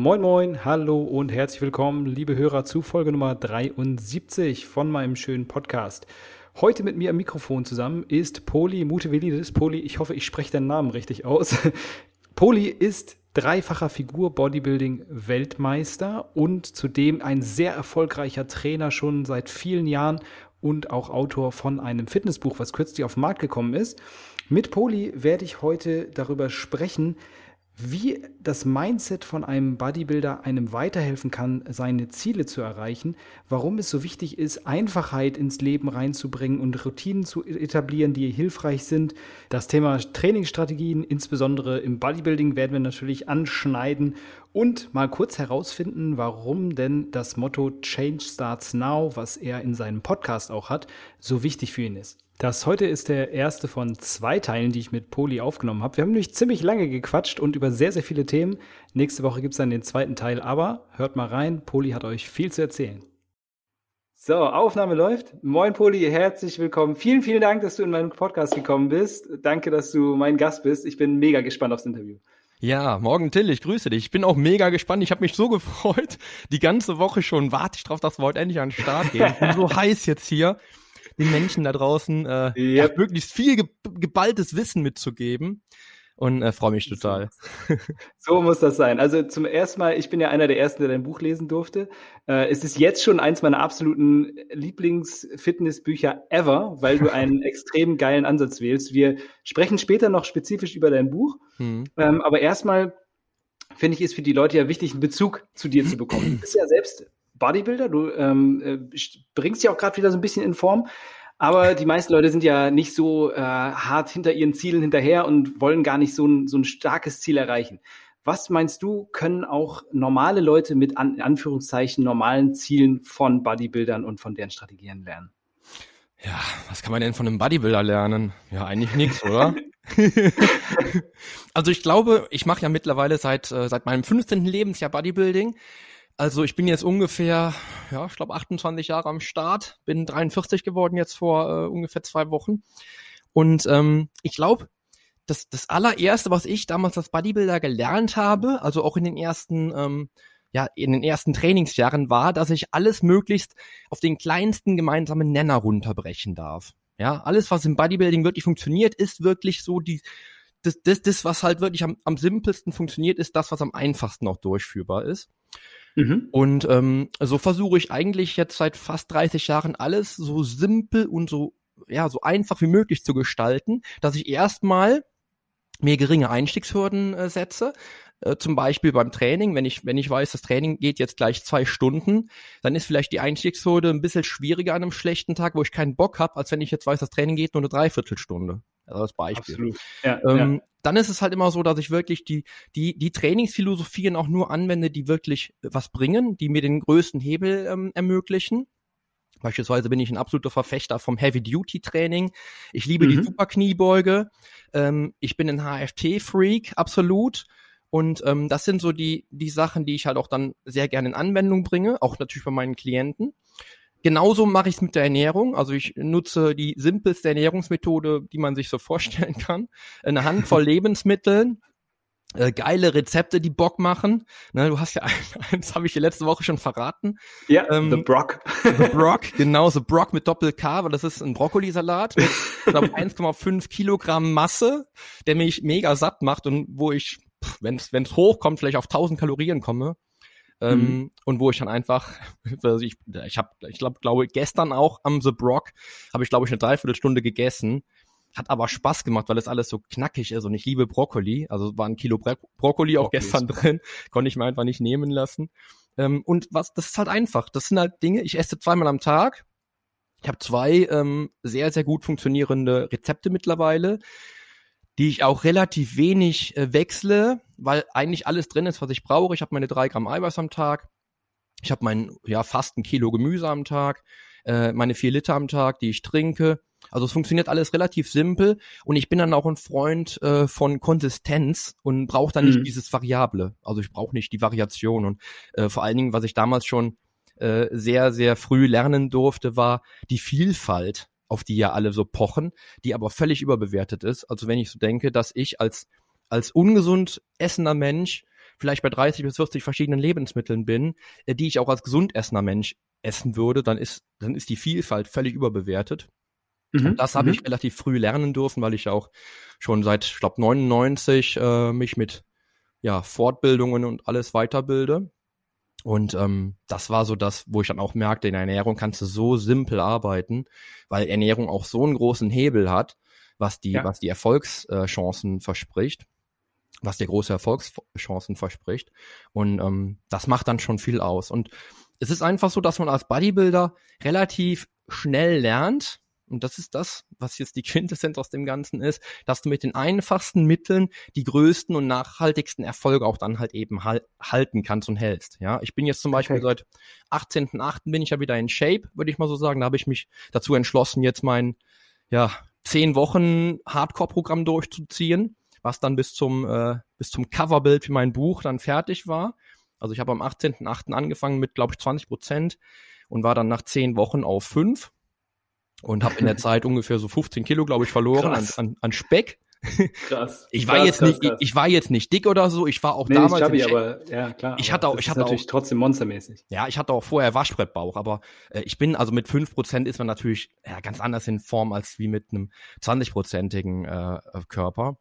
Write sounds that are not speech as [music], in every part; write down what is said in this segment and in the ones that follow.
Moin Moin, hallo und herzlich willkommen, liebe Hörer, zu Folge Nummer 73 von meinem schönen Podcast. Heute mit mir am Mikrofon zusammen ist Poli Mutevelidis. Poli, ich hoffe, ich spreche deinen Namen richtig aus. [laughs] Poli ist dreifacher Figur-Bodybuilding-Weltmeister und zudem ein sehr erfolgreicher Trainer schon seit vielen Jahren und auch Autor von einem Fitnessbuch, was kürzlich auf den Markt gekommen ist. Mit Poli werde ich heute darüber sprechen, wie das Mindset von einem Bodybuilder einem weiterhelfen kann, seine Ziele zu erreichen, warum es so wichtig ist, Einfachheit ins Leben reinzubringen und Routinen zu etablieren, die hilfreich sind. Das Thema Trainingsstrategien, insbesondere im Bodybuilding, werden wir natürlich anschneiden und mal kurz herausfinden, warum denn das Motto Change Starts Now, was er in seinem Podcast auch hat, so wichtig für ihn ist. Das heute ist der erste von zwei Teilen, die ich mit Poli aufgenommen habe. Wir haben nämlich ziemlich lange gequatscht und über sehr, sehr viele Themen. Nächste Woche gibt es dann den zweiten Teil, aber hört mal rein, Poli hat euch viel zu erzählen. So, Aufnahme läuft. Moin Poli, herzlich willkommen. Vielen, vielen Dank, dass du in meinen Podcast gekommen bist. Danke, dass du mein Gast bist. Ich bin mega gespannt aufs Interview. Ja, morgen Till, ich grüße dich. Ich bin auch mega gespannt. Ich habe mich so gefreut. Die ganze Woche schon warte ich drauf, dass wir heute endlich an den Start gehen. Ich bin so [laughs] heiß jetzt hier den Menschen da draußen äh, yep. ja, möglichst viel ge geballtes Wissen mitzugeben und äh, freue mich total. [laughs] So muss das sein. Also zum ersten Mal, ich bin ja einer der ersten, der dein Buch lesen durfte. Äh, es ist jetzt schon eins meiner absoluten Lieblings-Fitnessbücher ever, weil du einen [laughs] extrem geilen Ansatz wählst. Wir sprechen später noch spezifisch über dein Buch, hm. ähm, aber erstmal finde ich, ist für die Leute ja wichtig, einen Bezug zu dir zu bekommen. Du bist ja selbst Bodybuilder, du ähm, äh, bringst dich auch gerade wieder so ein bisschen in Form. Aber die meisten Leute sind ja nicht so äh, hart hinter ihren Zielen hinterher und wollen gar nicht so ein, so ein starkes Ziel erreichen. Was meinst du, können auch normale Leute mit an, in Anführungszeichen normalen Zielen von Bodybuildern und von deren Strategien lernen? Ja, was kann man denn von einem Bodybuilder lernen? Ja, eigentlich nichts, oder? [laughs] also ich glaube, ich mache ja mittlerweile seit äh, seit meinem 15. Lebensjahr Bodybuilding. Also ich bin jetzt ungefähr, ja, ich glaube 28 Jahre am Start, bin 43 geworden jetzt vor äh, ungefähr zwei Wochen. Und ähm, ich glaube, das, das allererste, was ich damals als Bodybuilder gelernt habe, also auch in den ersten, ähm, ja, in den ersten Trainingsjahren, war, dass ich alles möglichst auf den kleinsten gemeinsamen Nenner runterbrechen darf. Ja, alles, was im Bodybuilding wirklich funktioniert, ist wirklich so die, das, das, das was halt wirklich am, am simpelsten funktioniert, ist das, was am einfachsten auch durchführbar ist. Mhm. Und ähm, so versuche ich eigentlich jetzt seit fast 30 Jahren alles so simpel und so ja so einfach wie möglich zu gestalten, dass ich erstmal mir geringe Einstiegshürden äh, setze. Äh, zum Beispiel beim Training, wenn ich, wenn ich weiß, das Training geht jetzt gleich zwei Stunden, dann ist vielleicht die Einstiegshürde ein bisschen schwieriger an einem schlechten Tag, wo ich keinen Bock habe, als wenn ich jetzt weiß, das Training geht nur eine Dreiviertelstunde. Also als Beispiel. Absolut. Ja, ähm, ja. Dann ist es halt immer so, dass ich wirklich die, die, die Trainingsphilosophien auch nur anwende, die wirklich was bringen, die mir den größten Hebel ähm, ermöglichen. Beispielsweise bin ich ein absoluter Verfechter vom Heavy-Duty-Training. Ich liebe mhm. die Superkniebeuge. Ähm, ich bin ein HFT-Freak, absolut. Und ähm, das sind so die, die Sachen, die ich halt auch dann sehr gerne in Anwendung bringe, auch natürlich bei meinen Klienten. Genauso mache ich es mit der Ernährung. Also ich nutze die simpelste Ernährungsmethode, die man sich so [laughs] vorstellen kann. Eine Handvoll [laughs] Lebensmitteln, äh, geile Rezepte, die Bock machen. Ne, du hast ja [laughs] eins, habe ich dir letzte Woche schon verraten. Ja, ähm, The Brock. The Brock, genau, The Brock mit Doppel-K, weil das ist ein Brokkolisalat mit 1,5 Kilogramm Masse, der mich mega satt macht und wo ich, wenn es hochkommt, vielleicht auf 1000 Kalorien komme. Ähm, mhm. Und wo ich dann einfach, [laughs] also ich, ich habe, ich glaube, glaube gestern auch am The Brock habe ich glaube ich eine Dreiviertelstunde gegessen hat aber Spaß gemacht, weil es alles so knackig ist und ich liebe Brokkoli. Also war ein Kilo Bro Brokkoli auch Brokkoli gestern drin, [laughs] konnte ich mir einfach nicht nehmen lassen. Ähm, und was, das ist halt einfach. Das sind halt Dinge, ich esse zweimal am Tag. Ich habe zwei ähm, sehr, sehr gut funktionierende Rezepte mittlerweile, die ich auch relativ wenig äh, wechsle, weil eigentlich alles drin ist, was ich brauche. Ich habe meine drei Gramm Eiweiß am Tag. Ich habe mein, ja, fast ein Kilo Gemüse am Tag, äh, meine vier Liter am Tag, die ich trinke. Also es funktioniert alles relativ simpel und ich bin dann auch ein Freund äh, von Konsistenz und brauche dann mhm. nicht dieses Variable. Also ich brauche nicht die Variation und äh, vor allen Dingen, was ich damals schon äh, sehr, sehr früh lernen durfte, war die Vielfalt, auf die ja alle so pochen, die aber völlig überbewertet ist. Also wenn ich so denke, dass ich als, als ungesund essender Mensch vielleicht bei 30 bis 40 verschiedenen Lebensmitteln bin, äh, die ich auch als gesund essender Mensch essen würde, dann ist, dann ist die Vielfalt völlig überbewertet. Mhm. Das habe mhm. ich relativ früh lernen dürfen, weil ich auch schon seit, ich glaube, 99 äh, mich mit ja, Fortbildungen und alles weiterbilde. Und ähm, das war so das, wo ich dann auch merkte, in der Ernährung kannst du so simpel arbeiten, weil Ernährung auch so einen großen Hebel hat, was die, ja. was die Erfolgschancen verspricht, was dir große Erfolgschancen verspricht. Und ähm, das macht dann schon viel aus. Und es ist einfach so, dass man als Bodybuilder relativ schnell lernt, und das ist das, was jetzt die [laughs] Quintessenz aus dem Ganzen ist, dass du mit den einfachsten Mitteln die größten und nachhaltigsten Erfolge auch dann halt eben hal halten kannst und hältst. Ja, ich bin jetzt zum Beispiel okay. seit 18.8. bin ich ja wieder in Shape, würde ich mal so sagen. Da habe ich mich dazu entschlossen, jetzt mein, ja, zehn Wochen Hardcore-Programm durchzuziehen, was dann bis zum, äh, bis zum Coverbild für mein Buch dann fertig war. Also ich habe am 18.8. angefangen mit, glaube ich, 20 Prozent und war dann nach zehn Wochen auf fünf und habe in der Zeit ungefähr so 15 Kilo, glaube ich, verloren an, an, an Speck. Krass. [laughs] Ich war krass, jetzt krass, nicht, krass. ich war jetzt nicht dick oder so. Ich war auch nee, damals. Chubby, aber ja klar. Ich hatte auch, ich hatte natürlich auch, trotzdem monstermäßig. Ja, ich hatte auch vorher Waschbrettbauch, aber äh, ich bin also mit 5% ist man natürlich ja, ganz anders in Form als wie mit einem 20-prozentigen äh, Körper.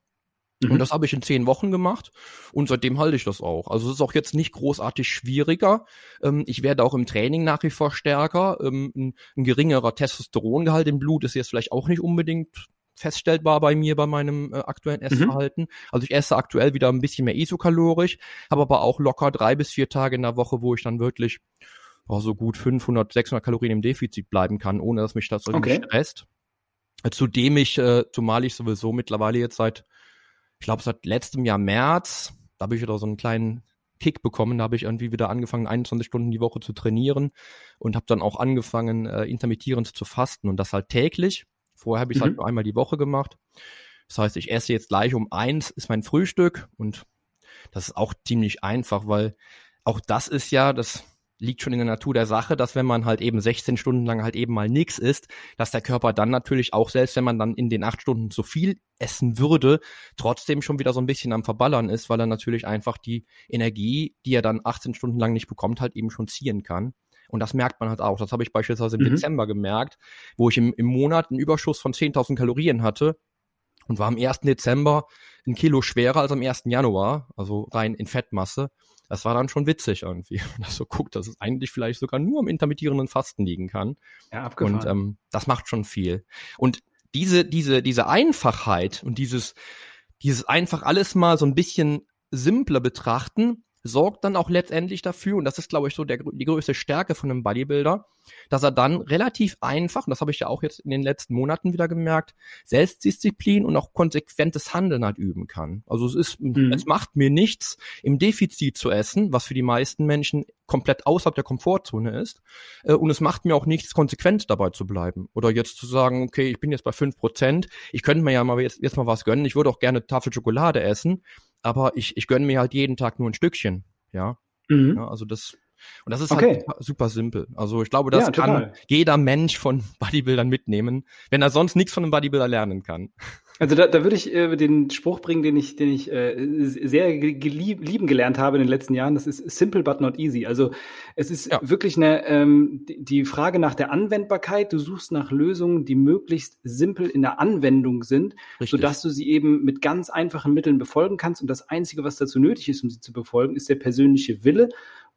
Mhm. Und das habe ich in zehn Wochen gemacht und seitdem halte ich das auch. Also es ist auch jetzt nicht großartig schwieriger. Ähm, ich werde auch im Training nach wie vor stärker. Ähm, ein, ein geringerer Testosterongehalt im Blut ist jetzt vielleicht auch nicht unbedingt feststellbar bei mir bei meinem äh, aktuellen mhm. Essverhalten. Mhm. Also ich esse aktuell wieder ein bisschen mehr isokalorisch, habe aber auch locker drei bis vier Tage in der Woche, wo ich dann wirklich oh, so gut 500, 600 Kalorien im Defizit bleiben kann, ohne dass mich das irgendwie okay. stresst. Zudem ich, äh, zumal ich sowieso mittlerweile jetzt seit ich glaube, seit letztem Jahr März, da habe ich wieder so einen kleinen Kick bekommen. Da habe ich irgendwie wieder angefangen, 21 Stunden die Woche zu trainieren und habe dann auch angefangen, äh, intermittierend zu fasten und das halt täglich. Vorher habe ich es halt mhm. halt nur einmal die Woche gemacht. Das heißt, ich esse jetzt gleich um eins, ist mein Frühstück und das ist auch ziemlich einfach, weil auch das ist ja, das liegt schon in der Natur der Sache, dass wenn man halt eben 16 Stunden lang halt eben mal nichts isst, dass der Körper dann natürlich auch, selbst wenn man dann in den acht Stunden zu viel essen würde, trotzdem schon wieder so ein bisschen am Verballern ist, weil er natürlich einfach die Energie, die er dann 18 Stunden lang nicht bekommt, halt eben schon ziehen kann. Und das merkt man halt auch. Das habe ich beispielsweise im mhm. Dezember gemerkt, wo ich im, im Monat einen Überschuss von 10.000 Kalorien hatte und war am 1. Dezember ein Kilo schwerer als am 1. Januar, also rein in Fettmasse das war dann schon witzig irgendwie. [laughs] Und das so guckt, dass es eigentlich vielleicht sogar nur am intermittierenden Fasten liegen kann. Ja, abgefahren. Und ähm, das macht schon viel. Und diese, diese, diese Einfachheit und dieses, dieses einfach alles mal so ein bisschen simpler betrachten, sorgt dann auch letztendlich dafür, und das ist, glaube ich, so der, die größte Stärke von einem Bodybuilder, dass er dann relativ einfach, und das habe ich ja auch jetzt in den letzten Monaten wieder gemerkt, Selbstdisziplin und auch konsequentes Handeln halt üben kann. Also es ist, mhm. es macht mir nichts, im Defizit zu essen, was für die meisten Menschen komplett außerhalb der Komfortzone ist. Äh, und es macht mir auch nichts, konsequent dabei zu bleiben. Oder jetzt zu sagen, okay, ich bin jetzt bei fünf Prozent, ich könnte mir ja mal jetzt, jetzt mal was gönnen, ich würde auch gerne Tafel Schokolade essen, aber ich, ich gönne mir halt jeden Tag nur ein Stückchen. Ja. Mhm. ja also das, und das ist halt okay. halt super, super, simpel. Also ich glaube, das ja, kann jeder Mensch von [laughs] Bodybuildern mitnehmen, wenn er sonst nichts von einem Bodybuilder lernen kann. Also da, da würde ich äh, den Spruch bringen, den ich, den ich äh, sehr gelieb, lieben gelernt habe in den letzten Jahren. Das ist simple but not easy. Also es ist ja. wirklich eine ähm, die Frage nach der Anwendbarkeit. Du suchst nach Lösungen, die möglichst simpel in der Anwendung sind, Richtig. sodass du sie eben mit ganz einfachen Mitteln befolgen kannst. Und das Einzige, was dazu nötig ist, um sie zu befolgen, ist der persönliche Wille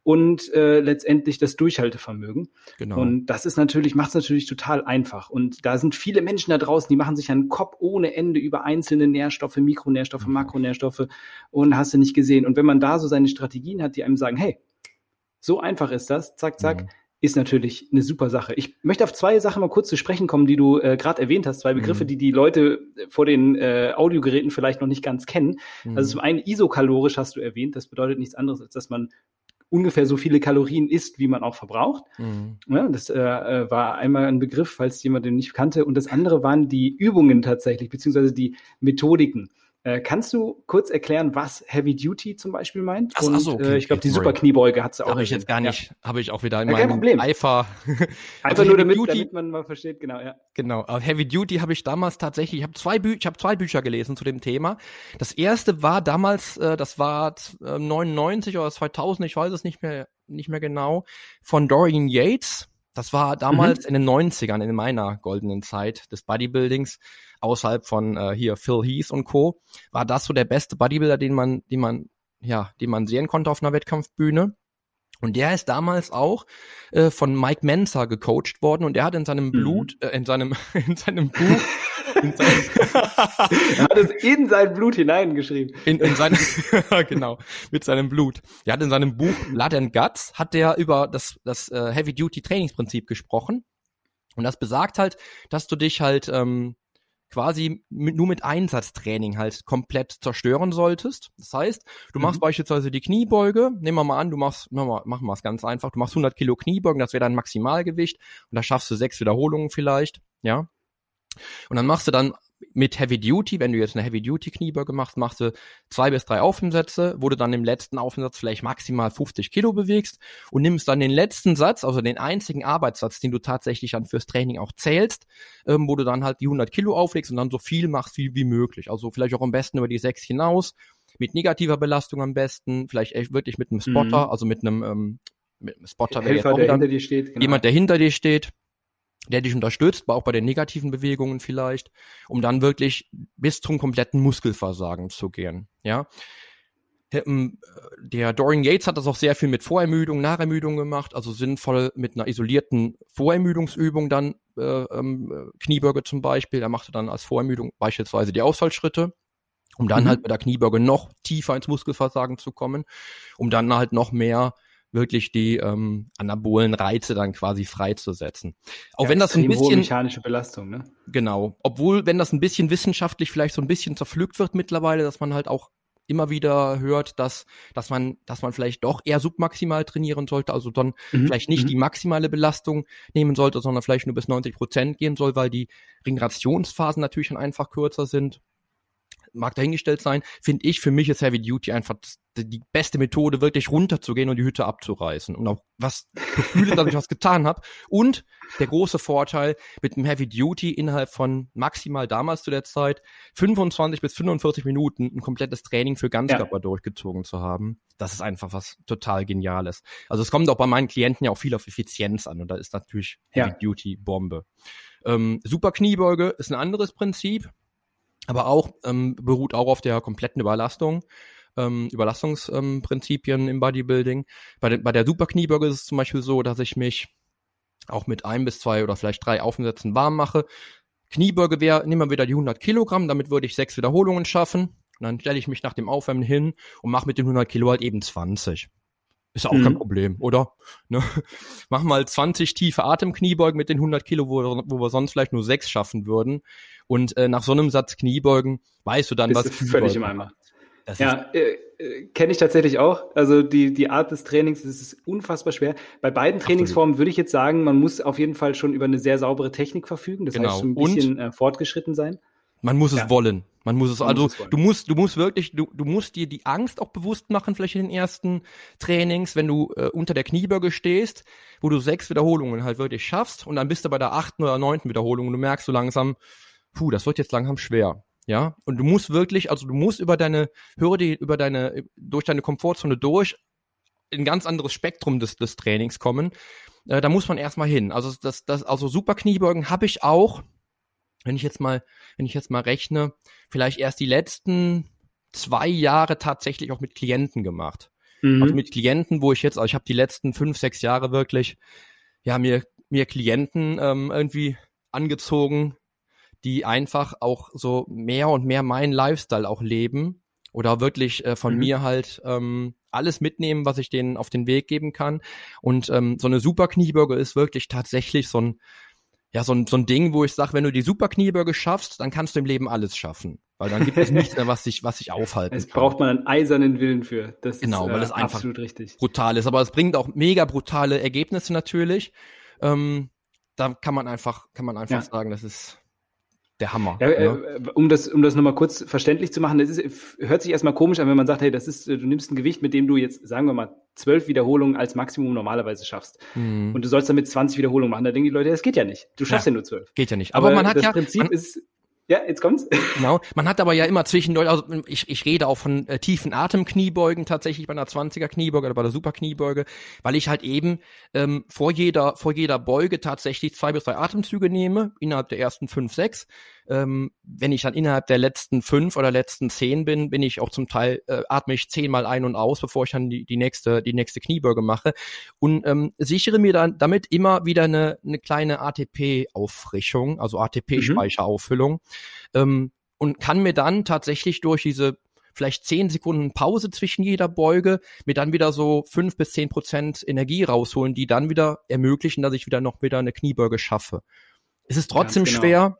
und äh, letztendlich das Durchhaltevermögen. Genau. Und das ist natürlich, macht es natürlich total einfach. Und da sind viele Menschen da draußen, die machen sich einen Kopf ohne Ende über einzelne Nährstoffe, Mikronährstoffe, Mhm. Makronährstoffe und hast du nicht gesehen. Und wenn man da so seine Strategien hat, die einem sagen, hey, so einfach ist das, zack, zack, Mhm. ist natürlich eine super Sache. Ich möchte auf zwei Sachen mal kurz zu sprechen kommen, die du äh, gerade erwähnt hast, zwei Begriffe, Mhm. die die Leute vor den äh, Audiogeräten vielleicht noch nicht ganz kennen. Mhm. Also zum einen isokalorisch hast du erwähnt, das bedeutet nichts anderes, als dass man ungefähr so viele Kalorien isst, wie man auch verbraucht. Mhm. Ja, das äh, äh, war einmal ein Begriff, falls jemand den nicht kannte. Und das andere waren die Übungen tatsächlich, beziehungsweise die Methodiken. Äh, kannst du kurz erklären, was Heavy Duty zum Beispiel meint? Ach so, ach so, okay, äh, ich glaube, die. Super Kniebeuge hat sie auch. Habe ich jetzt gar nicht, habe ich auch wieder in Ja, kein meinem Problem. Eifer. Ja. [laughs] Einfach Also nur damit, Duty- damit man mal versteht, genau, ja. Genau, aber Heavy Duty habe ich damals tatsächlich, ich habe zwei, Bü ich hab zwei Bücher gelesen zu dem Thema. Das erste war damals, äh, das war äh, 99 oder 2000, ich weiß es nicht mehr, nicht mehr genau, von Dorian Yates. Das war damals in den 90ern, in meiner goldenen Zeit des Bodybuildings, außerhalb von äh, hier Phil Heath und Co. War das so der beste Bodybuilder, den man, den man, ja, den man sehen konnte auf einer Wettkampfbühne. Und der ist damals auch äh, von Mike Mensa gecoacht worden und er hat in seinem Mhm. Blut, äh, in seinem, [laughs] in seinem Buch, in, [laughs] seinem, Er hat es in sein Blut hineingeschrieben. in, in seinem, [laughs] genau, mit seinem Blut. Er hat in seinem Buch Blood and Guts, hat der über das, das äh, Heavy Duty Trainingsprinzip gesprochen. Und das besagt halt, dass du dich halt ähm, quasi mit, nur mit Einsatztraining halt komplett zerstören solltest. Das heißt, du machst Mhm. beispielsweise die Kniebeuge, nehmen wir mal an, du machst, machen wir machen wir es ganz einfach, du machst 100 Kilo Kniebeugen, das wäre dein Maximalgewicht und da schaffst du sechs Wiederholungen vielleicht, ja. Und dann machst du dann mit Heavy Duty, wenn du jetzt eine Heavy Duty Kniebeuge machst, machst du zwei bis drei Aufsätze, wo du dann im letzten Aufsatz vielleicht maximal 50 Kilo bewegst und nimmst dann den letzten Satz, also den einzigen Arbeitssatz, den du tatsächlich dann fürs Training auch zählst, ähm, wo du dann halt die 100 Kilo auflegst und dann so viel machst wie, wie möglich. Also vielleicht auch am besten über die sechs hinaus, mit negativer Belastung am besten, vielleicht echt wirklich mit einem Spotter, Mhm. also mit einem, ähm, mit einem Spotter, Helfer, der hinter dir steht. genau. jemand, der hinter dir steht, der dich unterstützt, aber auch bei den negativen Bewegungen vielleicht, um dann wirklich bis zum kompletten Muskelversagen zu gehen. Ja. Ähm, Der Dorian Yates hat das auch sehr viel mit Vorermüdung, Nachermüdung gemacht, also sinnvoll mit einer isolierten Vorermüdungsübung dann äh, ähm, äh, Kniebeuge zum Beispiel. Er machte dann als Vorermüdung beispielsweise die Ausfallschritte, um dann Mhm. halt mit der Kniebeuge noch tiefer ins Muskelversagen zu kommen, um dann halt noch mehr wirklich die ähm, anabolen Reize dann quasi freizusetzen. Auch Ja, wenn das ein bisschen mechanische Belastung, ne? Genau. Obwohl, wenn das ein bisschen wissenschaftlich vielleicht so ein bisschen zerpflückt wird mittlerweile, dass man halt auch immer wieder hört, dass, dass man, dass man vielleicht doch eher submaximal trainieren sollte, also dann Mhm. vielleicht nicht Mhm. die maximale Belastung nehmen sollte, sondern vielleicht nur bis 90 Prozent gehen soll, weil die Regenerationsphasen natürlich dann einfach kürzer sind. Mag dahingestellt sein, finde ich, für mich ist Heavy Duty einfach die beste Methode, wirklich runterzugehen und die Hütte abzureißen und auch was zu fühlen, dass ich was getan habe. Und der große Vorteil mit dem Heavy Duty innerhalb von maximal damals zu der Zeit 25 bis 45 Minuten ein komplettes Training für Ganzkörper durchgezogen zu haben. Das ist einfach was total Geniales. Also es kommt auch bei meinen Klienten ja auch viel auf Effizienz an und da ist natürlich Ja. Heavy Duty Bombe. Ähm, Super Kniebeuge ist ein anderes Prinzip, aber auch ähm, beruht auch auf der kompletten Überlastung. Ähm, Überlastungsprinzipien ähm, im Bodybuilding. Bei, der- bei der Superkniebeuge ist es zum Beispiel so, dass ich mich auch mit ein bis zwei oder vielleicht drei Aufsätzen warm mache. Kniebeuge wäre, nehmen wir wieder die 100 Kilogramm, damit würde ich sechs Wiederholungen schaffen. Und dann stelle ich mich nach dem Aufwärmen hin und mache mit den 100 Kilo halt eben 20. Ist auch Mhm. kein Problem, oder? Ne? [laughs] Mach mal 20 tiefe Atemkniebeugen mit den 100 Kilo, wo, wo wir sonst vielleicht nur sechs schaffen würden. Und äh, nach so einem Satz Kniebeugen weißt du dann, Bist was du völlig im Eimer. Das Ja, äh, äh, kenne ich tatsächlich auch. Also die, die Art des Trainings, das ist unfassbar schwer. Bei beiden Trainingsformen würde ich jetzt sagen, man muss auf jeden Fall schon über eine sehr saubere Technik verfügen. Das Genau. heißt, schon ein bisschen äh, fortgeschritten sein. Man muss es Ja. wollen. Man muss es, Man also muss es du musst, du musst wirklich, du, du musst dir die Angst auch bewusst machen, vielleicht in den ersten Trainings, wenn du äh, unter der Kniebeuge stehst, wo du sechs Wiederholungen halt wirklich schaffst und dann bist du bei der achten oder neunten Wiederholung und du merkst so langsam, puh, das wird jetzt langsam schwer. Ja, und du musst wirklich, also du musst über deine Hürde, über deine, durch deine Komfortzone durch in ein ganz anderes Spektrum des, des Trainings kommen. Äh, da muss man erstmal hin. Also das, das, also super Kniebeugen habe ich auch, wenn ich jetzt mal, wenn ich jetzt mal rechne, vielleicht erst die letzten zwei Jahre tatsächlich auch mit Klienten gemacht. Mhm. Also mit Klienten, wo ich jetzt, also ich habe die letzten fünf, sechs Jahre wirklich, ja, mir, mir Klienten ähm, irgendwie angezogen, die einfach auch so mehr und mehr meinen Lifestyle auch leben oder wirklich äh, von mhm. mir halt ähm, alles mitnehmen, was ich denen auf den Weg geben kann. Und ähm, so eine Super Kniebeuge ist wirklich tatsächlich so ein ja, so ein, so ein Ding, wo ich sage, wenn du die Super Kniebeuge schaffst, dann kannst du im Leben alles schaffen. Weil dann gibt es [laughs] nichts mehr, was sich, was sich aufhalten Es braucht man einen eisernen Willen für. Das genau, ist, weil äh, es einfach absolut richtig. brutal ist. Aber es bringt auch mega brutale Ergebnisse natürlich. Ähm, da kann man einfach, kann man einfach ja. sagen, das ist der Hammer. Ja, äh, ne? um das, um das nochmal kurz verständlich zu machen, das ist, hört sich erstmal komisch an, wenn man sagt, hey, das ist, du nimmst ein Gewicht, mit dem du jetzt, sagen wir mal, zwölf Wiederholungen als Maximum normalerweise schaffst. Mhm. Und du sollst damit 20 Wiederholungen machen. Da denken die Leute, das geht ja nicht. Du schaffst ja, ja nur zwölf. Geht ja nicht. Aber, Aber man hat das ja. Prinzip man, ist, ja, jetzt kommt's. [laughs] Genau. Man hat aber ja immer zwischendurch, also ich, ich rede auch von äh, tiefen Atemkniebeugen tatsächlich bei einer 20er Kniebeuge oder bei der Superkniebeuge, weil ich halt eben ähm, vor jeder vor jeder Beuge tatsächlich zwei bis drei Atemzüge nehme innerhalb der ersten fünf sechs ähm, wenn ich dann innerhalb der letzten fünf oder letzten zehn bin, bin ich auch zum Teil, äh, atme ich zehnmal ein und aus, bevor ich dann die, die nächste, die nächste Kniebeuge mache und ähm, sichere mir dann damit immer wieder eine, eine kleine ATP-Auffrischung, also ATP-Speicherauffüllung mhm. ähm, und kann mir dann tatsächlich durch diese vielleicht zehn Sekunden Pause zwischen jeder Beuge, mir dann wieder so fünf bis zehn Prozent Energie rausholen, die dann wieder ermöglichen, dass ich wieder noch wieder eine Kniebeuge schaffe. Es ist trotzdem genau. schwer,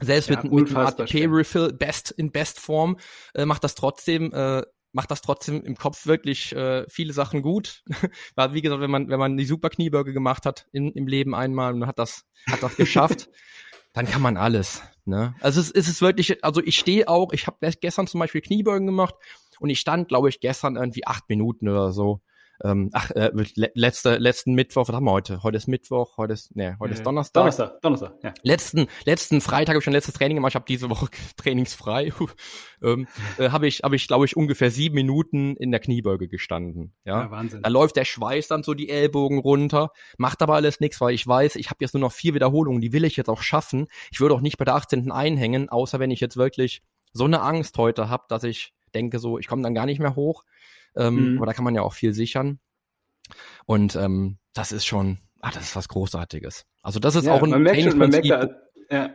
selbst ja, mit, mit dem ATP-Refill best in Bestform äh, macht das trotzdem äh, macht das trotzdem im Kopf wirklich äh, viele Sachen gut. [laughs] Weil wie gesagt, wenn man wenn man die super Kniebeuge gemacht hat in, im Leben einmal und hat das hat das geschafft, [laughs] dann kann man alles. Ne? Also es, es ist wirklich, also ich stehe auch, ich habe gestern zum Beispiel Kniebeugen gemacht und ich stand, glaube ich, gestern irgendwie acht Minuten oder so ähm, ach, äh, letzte, letzten Mittwoch, was haben wir heute? Heute ist Mittwoch, heute ist, nee, heute ist Donnerstag. Donnerstag, Donnerstag, ja. Letzten, letzten Freitag habe ich schon letztes Training gemacht, ich habe diese Woche [laughs] trainingsfrei. ähm, äh, habe ich, habe ich, glaube ich, ungefähr sieben Minuten in der Kniebeuge gestanden. Ja? ja, Wahnsinn. Da läuft der Schweiß dann so die Ellbogen runter, macht aber alles nichts, weil ich weiß, ich habe jetzt nur noch vier Wiederholungen, die will ich jetzt auch schaffen. Ich würde auch nicht bei der 18. einhängen, außer wenn ich jetzt wirklich so eine Angst heute habe, dass ich denke so, ich komme dann gar nicht mehr hoch. Ähm, mhm. Aber da kann man ja auch viel sichern. Und ähm, das ist schon, ah, das ist was Großartiges. Also das ist ja, auch ein Trainingsprinzip. Da, ja.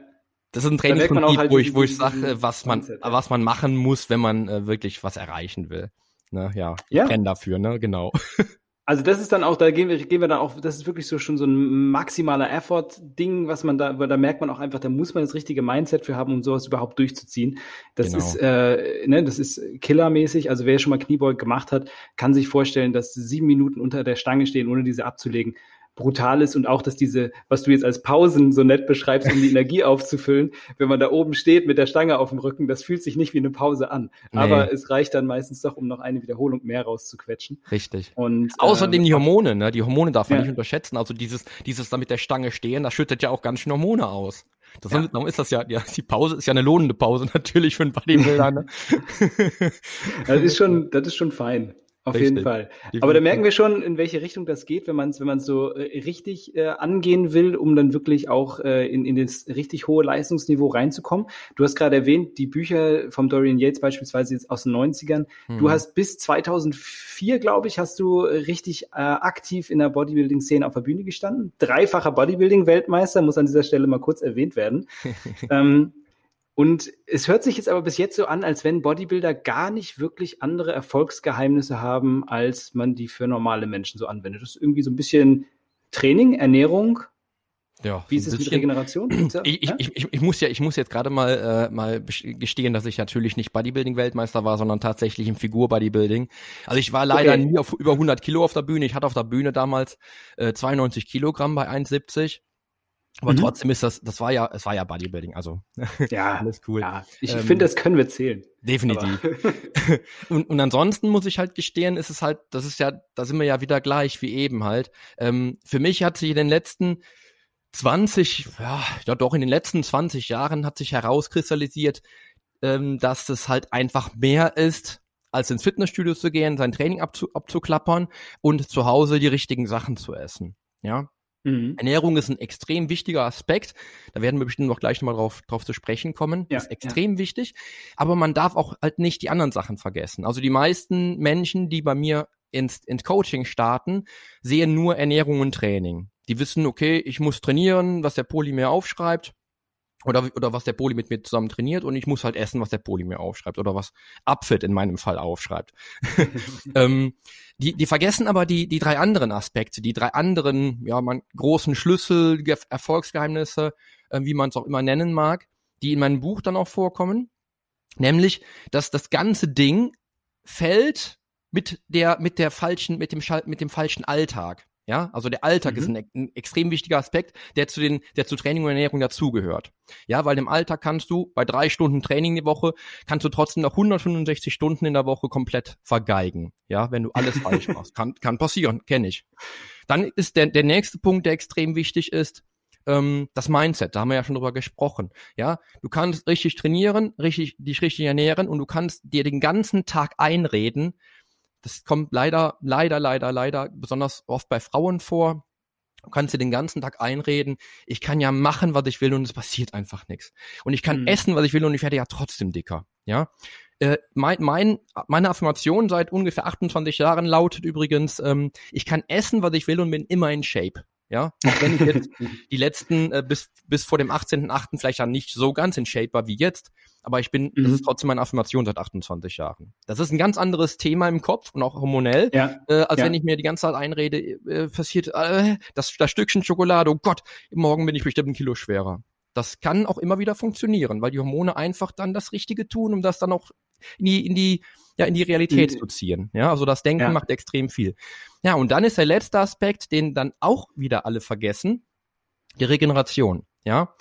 Das ist ein Trainingsprinzip, halt wo ich, wo ich sage, was man, Mindset, ja. was man machen muss, wenn man äh, wirklich was erreichen will. Ne, ja, ich ja. brenne dafür, ne, genau. [laughs] Also das ist dann auch, da gehen wir, gehen wir dann auch, das ist wirklich so schon so ein maximaler Effort-Ding, was man da, da merkt man auch einfach, da muss man das richtige Mindset für haben, um sowas überhaupt durchzuziehen. Das genau. ist, äh, ne, das ist killermäßig. Also wer schon mal Kniebeug gemacht hat, kann sich vorstellen, dass sieben Minuten unter der Stange stehen, ohne diese abzulegen, brutal ist und auch, dass diese, was du jetzt als Pausen so nett beschreibst, um die Energie aufzufüllen, wenn man da oben steht mit der Stange auf dem Rücken, das fühlt sich nicht wie eine Pause an. Nee. Aber es reicht dann meistens doch, um noch eine Wiederholung mehr rauszuquetschen. Richtig. Und außerdem ähm, die Hormone, ne? Die Hormone darf man ja. nicht unterschätzen. Also dieses, dieses da mit der Stange stehen, das schüttet ja auch ganz schön Hormone aus. Das ja. Darum ist das ja, ja, die Pause ist ja eine lohnende Pause [laughs] natürlich für einen Bodybuilder. Ne? das ist schon, das ist schon fein. Auf Richtig. jeden Fall. Aber da merken wir schon, in welche Richtung das geht, wenn man es wenn man so äh, richtig äh, angehen will, um dann wirklich auch äh, in, in das richtig hohe Leistungsniveau reinzukommen. Du hast gerade erwähnt, die Bücher vom Dorian Yates beispielsweise jetzt aus den 90ern. Mhm. Du hast bis 2004, glaube ich, hast du richtig äh, aktiv in der Bodybuilding-Szene auf der Bühne gestanden. Dreifacher Bodybuilding-Weltmeister, muss an dieser Stelle mal kurz erwähnt werden. [laughs] ähm, und es hört sich jetzt aber bis jetzt so an, als wenn Bodybuilder gar nicht wirklich andere Erfolgsgeheimnisse haben, als man die für normale Menschen so anwendet. Das ist irgendwie so ein bisschen Training, Ernährung. Ja, Wie ist es mit Regeneration? [clears throat] Ich, ich, ich, ich, muss ja, ich muss jetzt gerade mal, äh, mal gestehen, dass ich natürlich nicht Bodybuilding-Weltmeister war, sondern tatsächlich im Figur-Bodybuilding. Also ich war leider okay. nie auf über 100 Kilo auf der Bühne. Ich hatte auf der Bühne damals äh, 92 Kilogramm bei 1,70 aber mhm. trotzdem ist das, das war ja, es war ja Bodybuilding, also [laughs] ja, alles cool. Ja, ich ähm, finde, das können wir zählen. Definitiv. [laughs] und, und ansonsten muss ich halt gestehen, ist es halt, das ist ja, da sind wir ja wieder gleich wie eben halt. Ähm, für mich hat sich in den letzten 20, ja, ja doch in den letzten 20 Jahren hat sich herauskristallisiert, ähm, dass es halt einfach mehr ist, als ins Fitnessstudio zu gehen, sein Training abzu abzuklappern und zu Hause die richtigen Sachen zu essen. Ja, Mhm. Ernährung ist ein extrem wichtiger Aspekt. Da werden wir bestimmt noch gleich nochmal drauf, drauf zu sprechen kommen. Ja, ist extrem ja. wichtig. Aber man darf auch halt nicht die anderen Sachen vergessen. Also die meisten Menschen, die bei mir ins, ins Coaching starten, sehen nur Ernährung und Training. Die wissen, okay, ich muss trainieren, was der Poli mir aufschreibt oder, oder was der Poli mit mir zusammen trainiert und ich muss halt essen, was der Poli mir aufschreibt oder was Upfit in meinem Fall aufschreibt. [laughs] [laughs] ähm, die, die vergessen aber die, die drei anderen Aspekte, die drei anderen, ja, man, großen Schlüssel, Erfolgsgeheimnisse, äh, wie man es auch immer nennen mag, die in meinem Buch dann auch vorkommen. Nämlich, dass das ganze Ding fällt mit der, mit der falschen, mit dem, mit dem falschen Alltag. Ja, also der Alltag mhm. ist ein, ein, extrem wichtiger Aspekt, der zu den, der zu Training und Ernährung dazugehört. Ja, weil im Alltag kannst du bei drei Stunden Training die Woche, kannst du trotzdem noch 165 Stunden in der Woche komplett vergeigen. Ja, wenn du alles [laughs] falsch machst. Kann, kann passieren, kenne ich. Dann ist der, der nächste Punkt, der extrem wichtig ist, ähm, das Mindset. Da haben wir ja schon drüber gesprochen. Ja, du kannst richtig trainieren, richtig, dich richtig ernähren und du kannst dir den ganzen Tag einreden, das kommt leider, leider, leider, leider besonders oft bei Frauen vor. Du kannst dir den ganzen Tag einreden, ich kann ja machen, was ich will und es passiert einfach nichts. Und ich kann mhm. essen, was ich will und ich werde ja trotzdem dicker. Ja, äh, mein, mein, meine Affirmation seit ungefähr 28 Jahren lautet übrigens, ähm, ich kann essen, was ich will und bin immer in Shape. Ja, auch wenn ich jetzt [laughs] die letzten äh, bis bis vor dem 18.8. vielleicht dann nicht so ganz in Shape war wie jetzt, aber ich bin, mhm. das ist trotzdem meine Affirmation seit 28 Jahren. Das ist ein ganz anderes Thema im Kopf und auch hormonell, ja. äh, als ja. wenn ich mir die ganze Zeit einrede, äh, passiert äh, das, das Stückchen Schokolade, oh Gott, morgen bin ich bestimmt ein Kilo schwerer. Das kann auch immer wieder funktionieren, weil die Hormone einfach dann das Richtige tun, um das dann auch in die, in die, ja, in die Realität mhm. zu ziehen. Ja, also das Denken ja. macht extrem viel. Ja, und dann ist der letzte Aspekt, den dann auch wieder alle vergessen, die Regeneration. Ja,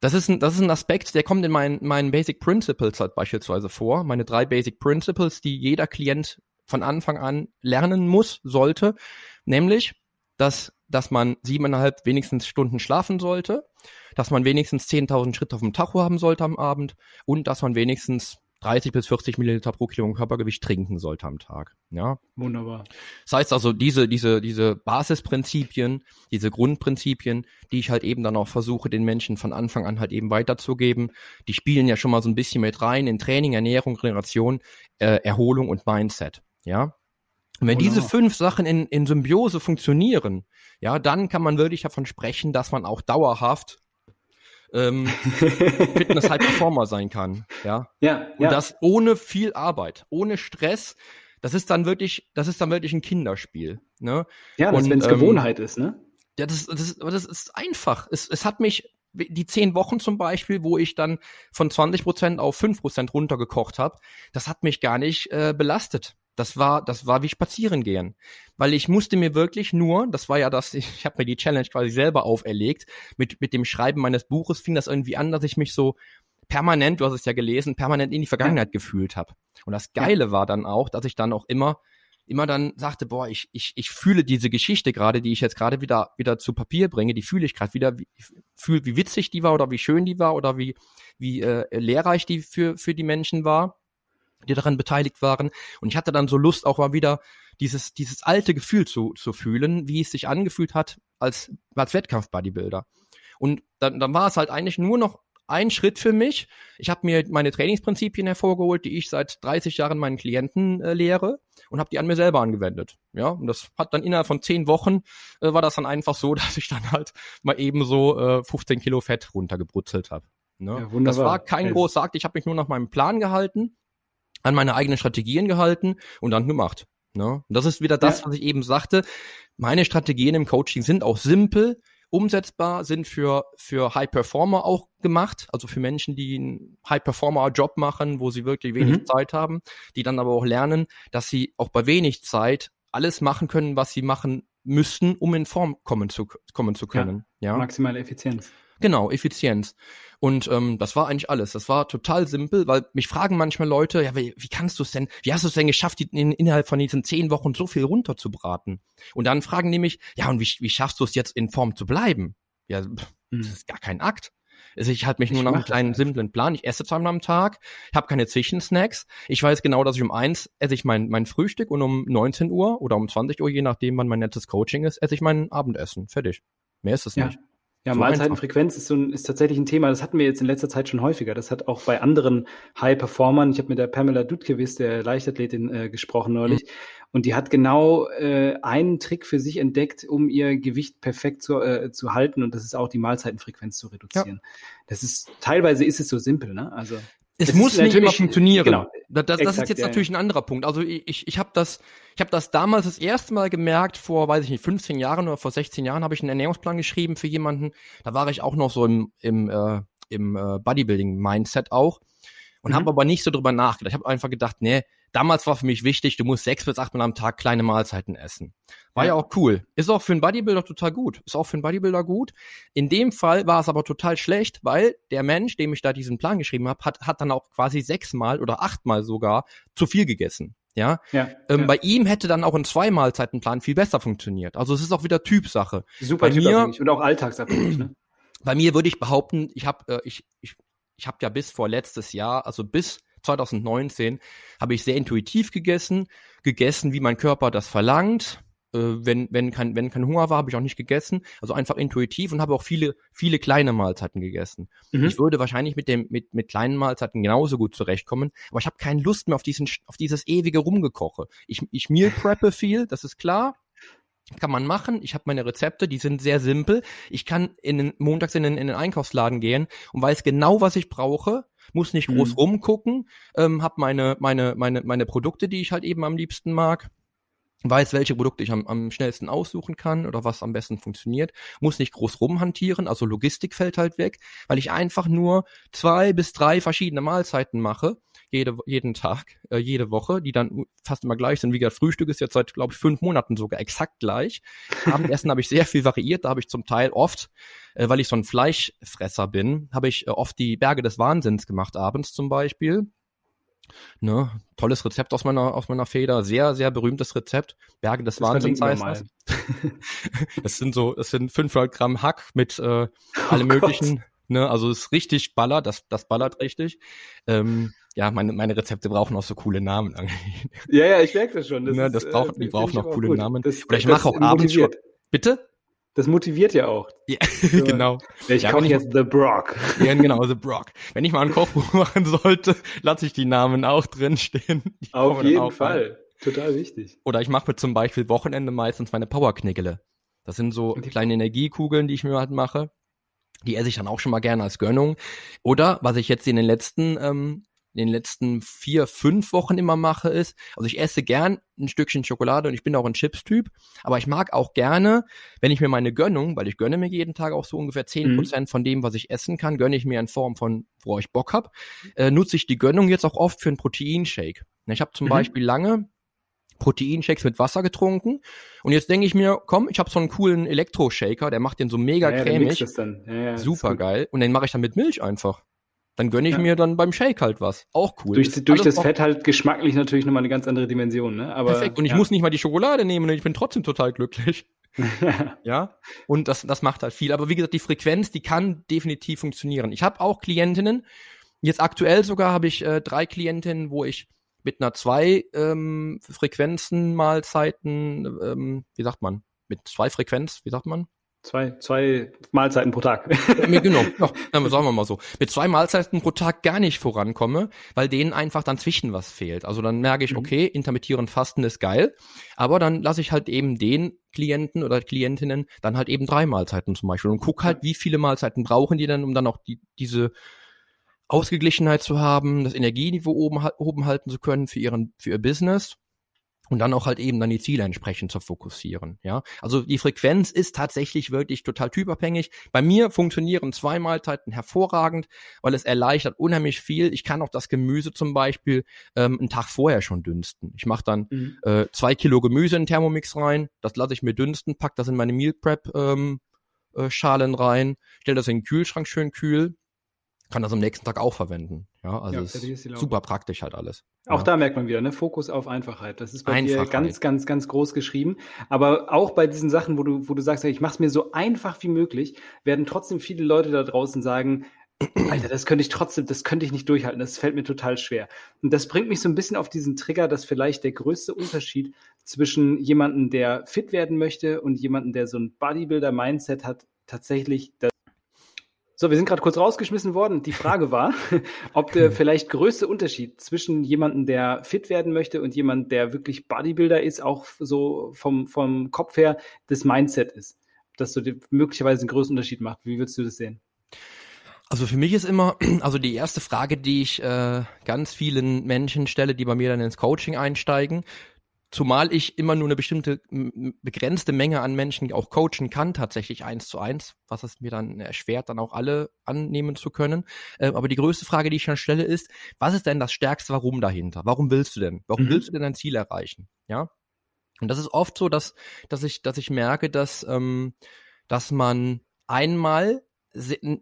das ist ein, das ist ein Aspekt, der kommt in meinen, meinen Basic Principles halt beispielsweise vor. Meine drei Basic Principles, die jeder Klient von Anfang an lernen muss, sollte. Nämlich, dass, dass man siebeneinhalb wenigstens Stunden schlafen sollte, dass man wenigstens 10.000 Schritte auf dem Tacho haben sollte am Abend und dass man wenigstens 30 bis 40 Milliliter pro Kilogramm Körpergewicht trinken sollte am Tag. Ja. Wunderbar. Das heißt also, diese, diese, diese Basisprinzipien, diese Grundprinzipien, die ich halt eben dann auch versuche, den Menschen von Anfang an halt eben weiterzugeben, die spielen ja schon mal so ein bisschen mit rein in Training, Ernährung, Regeneration, äh, Erholung und Mindset. Ja. Und wenn Wunderbar. diese fünf Sachen in, in Symbiose funktionieren, ja, dann kann man wirklich davon sprechen, dass man auch dauerhaft ähm, Fitness High Performer sein kann. Ja. Ja. Und ja. das ohne viel Arbeit, ohne Stress. Das ist dann wirklich, das ist dann wirklich ein Kinderspiel. Ne? Ja, wenn es ähm, Gewohnheit ist, ne? Ja, das, das, das ist einfach. Es, es hat mich die zehn Wochen zum Beispiel, wo ich dann von 20 Prozent auf fünf Prozent runtergekocht habe, das hat mich gar nicht äh, belastet. Das war, das war wie spazieren gehen. Weil ich musste mir wirklich nur, das war ja das, [laughs] ich habe mir die Challenge quasi selber auferlegt, mit, mit dem Schreiben meines Buches fing das irgendwie an, dass ich mich so permanent, du hast es ja gelesen, permanent in die Vergangenheit ja. gefühlt habe. Und das Geile ja. war dann auch, dass ich dann auch immer, immer dann sagte, boah, ich, ich, ich fühle diese Geschichte gerade, die ich jetzt gerade wieder, wieder zu Papier bringe, die fühle ich gerade wieder, wie, ich fühle, wie witzig die war oder wie schön die war oder wie, wie äh, lehrreich die für, für die Menschen war die daran beteiligt waren. Und ich hatte dann so Lust, auch mal wieder dieses, dieses alte Gefühl zu, zu fühlen, wie es sich angefühlt hat als, als Wettkampf-Bodybuilder. Und dann, dann war es halt eigentlich nur noch ein Schritt für mich. Ich habe mir meine Trainingsprinzipien hervorgeholt, die ich seit 30 Jahren meinen Klienten äh, lehre und habe die an mir selber angewendet. Ja, und das hat dann innerhalb von zehn Wochen äh, war das dann einfach so, [laughs] dass ich dann halt mal eben so äh, 15 Kilo Fett runtergebrutzelt habe. Ne? Ja, das war kein großer Akt. Ich habe mich nur nach meinem Plan gehalten an meine eigenen Strategien gehalten und dann gemacht. Ne? Und das ist wieder das, ja. was ich eben sagte. Meine Strategien im Coaching sind auch simpel, umsetzbar, sind für, für High Performer auch gemacht, also für Menschen, die einen High Performer Job machen, wo sie wirklich wenig mhm. Zeit haben, die dann aber auch lernen, dass sie auch bei wenig Zeit alles machen können, was sie machen müssten, um in Form kommen zu, kommen zu können. Ja, ja? maximale Effizienz. Genau, Effizienz. Und ähm, das war eigentlich alles. Das war total simpel, weil mich fragen manchmal Leute, ja, wie, wie kannst du es denn, wie hast du es denn geschafft, in, innerhalb von diesen zehn Wochen so viel runterzubraten? Und dann fragen die mich, ja, und wie, wie schaffst du es jetzt in Form zu bleiben? Ja, pff, das hm. ist gar kein Akt. Also ich halte mich ich nur nach einem kleinen, simplen Plan. Ich esse zweimal am Tag, ich habe keine Zwischensnacks. Ich weiß genau, dass ich um eins esse ich mein, mein Frühstück und um 19 Uhr oder um 20 Uhr, je nachdem wann mein nettes Coaching ist, esse ich mein Abendessen. Fertig. Mehr ist es ja. nicht. Ja, so Mahlzeitenfrequenz ist, so ein, ist tatsächlich ein Thema, das hatten wir jetzt in letzter Zeit schon häufiger. Das hat auch bei anderen High-Performern, ich habe mit der Pamela Dudkewis, der Leichtathletin, äh, gesprochen neulich, mhm. und die hat genau äh, einen Trick für sich entdeckt, um ihr Gewicht perfekt zu, äh, zu halten, und das ist auch die Mahlzeitenfrequenz zu reduzieren. Ja. Das ist, teilweise ist es so simpel, ne? Also es, es muss nicht immer funktionieren. Genau. Das, das, Exakt, ist jetzt ja, natürlich ein anderer Punkt. Also ich, ich habe das, ich habe das damals das erste Mal gemerkt, vor, weiß ich nicht, 15 Jahren oder vor 16 Jahren habe ich einen Ernährungsplan geschrieben für jemanden. Da war ich auch noch so im, im, äh, im äh, Bodybuilding-Mindset auch und mhm. habe aber nicht so drüber nachgedacht. Ich habe einfach gedacht, nee, damals war für mich wichtig, du musst sechs bis acht Mal am Tag kleine Mahlzeiten essen. War ja. ja auch cool. Ist auch für einen Bodybuilder total gut. Ist auch für einen Bodybuilder gut. In dem Fall war es aber total schlecht, weil der Mensch, dem ich da diesen Plan geschrieben habe, hat, hat dann auch quasi sechsmal oder achtmal sogar zu viel gegessen. Ja, ja, ähm, ja. bei ihm hätte dann auch ein zwei Mahlzeitenplan viel besser funktioniert. Also es ist auch wieder Typsache. Super bei typabhängig und auch alltagsabhängig. Ne? [clears throat] Bei mir würde ich behaupten, ich habe äh, ich, ich, ich habe ja bis vor letztes Jahr, also bis 2019 habe ich sehr intuitiv gegessen, gegessen, wie mein Körper das verlangt. Äh, wenn, wenn, kein, wenn kein Hunger war, habe ich auch nicht gegessen. Also einfach intuitiv und habe auch viele, viele kleine Mahlzeiten gegessen. Mhm. Ich würde wahrscheinlich mit, dem, mit, mit kleinen Mahlzeiten genauso gut zurechtkommen, aber ich habe keine Lust mehr auf, diesen, auf dieses ewige Rumgekoche. Ich, ich meal preppe viel, das ist klar kann man machen. Ich habe meine Rezepte, die sind sehr simpel. Ich kann in den, montags in den, in den Einkaufsladen gehen und weiß genau, was ich brauche muss nicht groß mhm. rumgucken, ähm, habe meine, meine, meine, meine Produkte, die ich halt eben am liebsten mag. Weiß, welche Produkte ich am, am schnellsten aussuchen kann oder was am besten funktioniert, muss nicht groß rumhantieren, also Logistik fällt halt weg, weil ich einfach nur zwei bis drei verschiedene Mahlzeiten mache, jede, jeden Tag, äh, jede Woche, die dann fast immer gleich sind. Wie gesagt, Frühstück ist jetzt seit, glaube ich, fünf Monaten sogar exakt gleich. Abendessen [laughs] habe ich sehr viel variiert, da habe ich zum Teil oft, äh, weil ich so ein Fleischfresser bin, habe ich äh, oft die Berge des Wahnsinns gemacht, abends zum Beispiel Ne, tolles Rezept aus meiner, aus meiner Feder, sehr, sehr berühmtes Rezept. Berge des das Wahnsinns heißt das. [laughs] das sind so, das sind 500 Gramm Hack mit äh, [laughs] oh allem möglichen. Ne, also es ist richtig ballert, das, das ballert richtig. Ähm, ja, meine, meine Rezepte brauchen auch so coole Namen. [laughs] ja, ja, ich merke das schon. Das, ne, das ist, braucht, die brauchen noch coole gut. Namen. Das, Oder ich mache auch abends schon. Bitte? Das motiviert ja auch. Ja, [laughs] genau. Ich ja, koche jetzt The Brock. [laughs] Ja, genau, The Brock. Wenn ich mal ein Kochbuch machen sollte, lasse ich die Namen auch drinstehen. Die Auf jeden Fall. Total wichtig. Oder ich mache mir zum Beispiel Wochenende meistens meine Powerkniggele. Das sind so kleine Energiekugeln, die ich mir halt mache. Die esse ich dann auch schon mal gerne als Gönnung. Oder was ich jetzt in den letzten ähm, in den letzten vier, fünf Wochen immer mache, ist, also ich esse gern ein Stückchen Schokolade und ich bin auch ein Chips-Typ, aber ich mag auch gerne, wenn ich mir meine Gönnung, weil ich gönne mir jeden Tag auch so ungefähr zehn mhm. Prozent von dem, was ich essen kann, gönne ich mir in Form von, wo ich Bock hab, äh, nutze ich die Gönnung jetzt auch oft für einen Proteinshake. Ich habe zum mhm. Beispiel lange Proteinshakes mit Wasser getrunken. Und jetzt denke ich mir, komm, ich habe so einen coolen Elektroshaker, der macht den so mega ja, cremig. Ja, Super geil. Und den mache ich dann mit Milch einfach dann gönne ich ja. mir dann beim Shake halt was. Auch cool. Durch, durch das Fett halt geschmacklich natürlich nochmal eine ganz andere Dimension, ne? Aber, Perfekt. Und ich muss nicht mal die Schokolade nehmen und ich bin trotzdem total glücklich. [laughs] ja. Und das, das macht halt viel. Aber wie gesagt, die Frequenz, die kann definitiv funktionieren. Ich habe auch Klientinnen, jetzt aktuell sogar habe ich äh, drei Klientinnen, wo ich mit einer zwei ähm, Frequenzen Mahlzeiten, ähm, wie sagt man, mit zwei Frequenz, wie sagt man? Zwei, zwei Mahlzeiten pro Tag. genau, [laughs] ja, sagen wir mal so. Mit zwei Mahlzeiten pro Tag gar nicht vorankomme, weil denen einfach dann zwischen was fehlt. Also dann merke ich, mhm. okay, intermittierend Fasten ist geil, aber dann lasse ich halt eben den Klienten oder Klientinnen dann halt eben drei Mahlzeiten zum Beispiel und guck halt, wie viele Mahlzeiten brauchen die dann, um dann auch die, diese Ausgeglichenheit zu haben, das Energieniveau oben, oben halten zu können für ihren, für ihr Business und dann auch halt eben dann die Ziele entsprechend zu fokussieren. Ja, also die Frequenz ist tatsächlich wirklich total typabhängig. Bei mir funktionieren zwei Mahlzeiten hervorragend, weil es erleichtert unheimlich viel. Ich kann auch das Gemüse zum Beispiel ähm, einen Tag vorher schon dünsten. Ich mache dann mhm. äh, zwei Kilo Gemüse in den Thermomix rein, das lasse ich mir dünsten, pack das in meine Meal Prep ähm, äh, Schalen rein, stelle das in den Kühlschrank schön kühl kann das am nächsten Tag auch verwenden. Ja, also ja, super praktisch halt alles. Auch ja. da merkt man wieder, ne, Fokus auf Einfachheit. Das ist bei Einfachheit. dir ganz, ganz, ganz groß geschrieben. Aber auch bei diesen Sachen, wo du, wo du sagst, ich mach's mir so einfach wie möglich, werden trotzdem viele Leute da draußen sagen, [clears throat] Alter, das könnte ich trotzdem, das könnte ich nicht durchhalten. Das fällt mir total schwer. Und das bringt mich so ein bisschen auf diesen Trigger, dass vielleicht der größte Unterschied zwischen jemandem, der fit werden möchte und jemandem, der so ein Bodybuilder-Mindset hat, tatsächlich das So, wir sind gerade kurz rausgeschmissen worden. Die Frage war, [laughs] ob der vielleicht größte Unterschied zwischen jemandem, der fit werden möchte und jemand, der wirklich Bodybuilder ist, auch so vom, vom Kopf her, das Mindset ist. Dass so möglicherweise einen größten Unterschied macht. Wie würdest du das sehen? Also für mich ist immer, [clears throat] also die erste Frage, die ich äh, ganz vielen Menschen stelle, die bei mir dann ins Coaching einsteigen, Zumal ich immer nur eine bestimmte begrenzte Menge an Menschen auch coachen kann, tatsächlich eins zu eins, was es mir dann erschwert, dann auch alle annehmen zu können. Äh, aber die größte Frage, die ich dann stelle, ist, was ist denn das stärkste Warum dahinter? Warum willst du denn? Warum mhm. willst du denn dein Ziel erreichen? Ja. Und das ist oft so, dass, dass ich, dass ich merke, dass, ähm, dass man einmal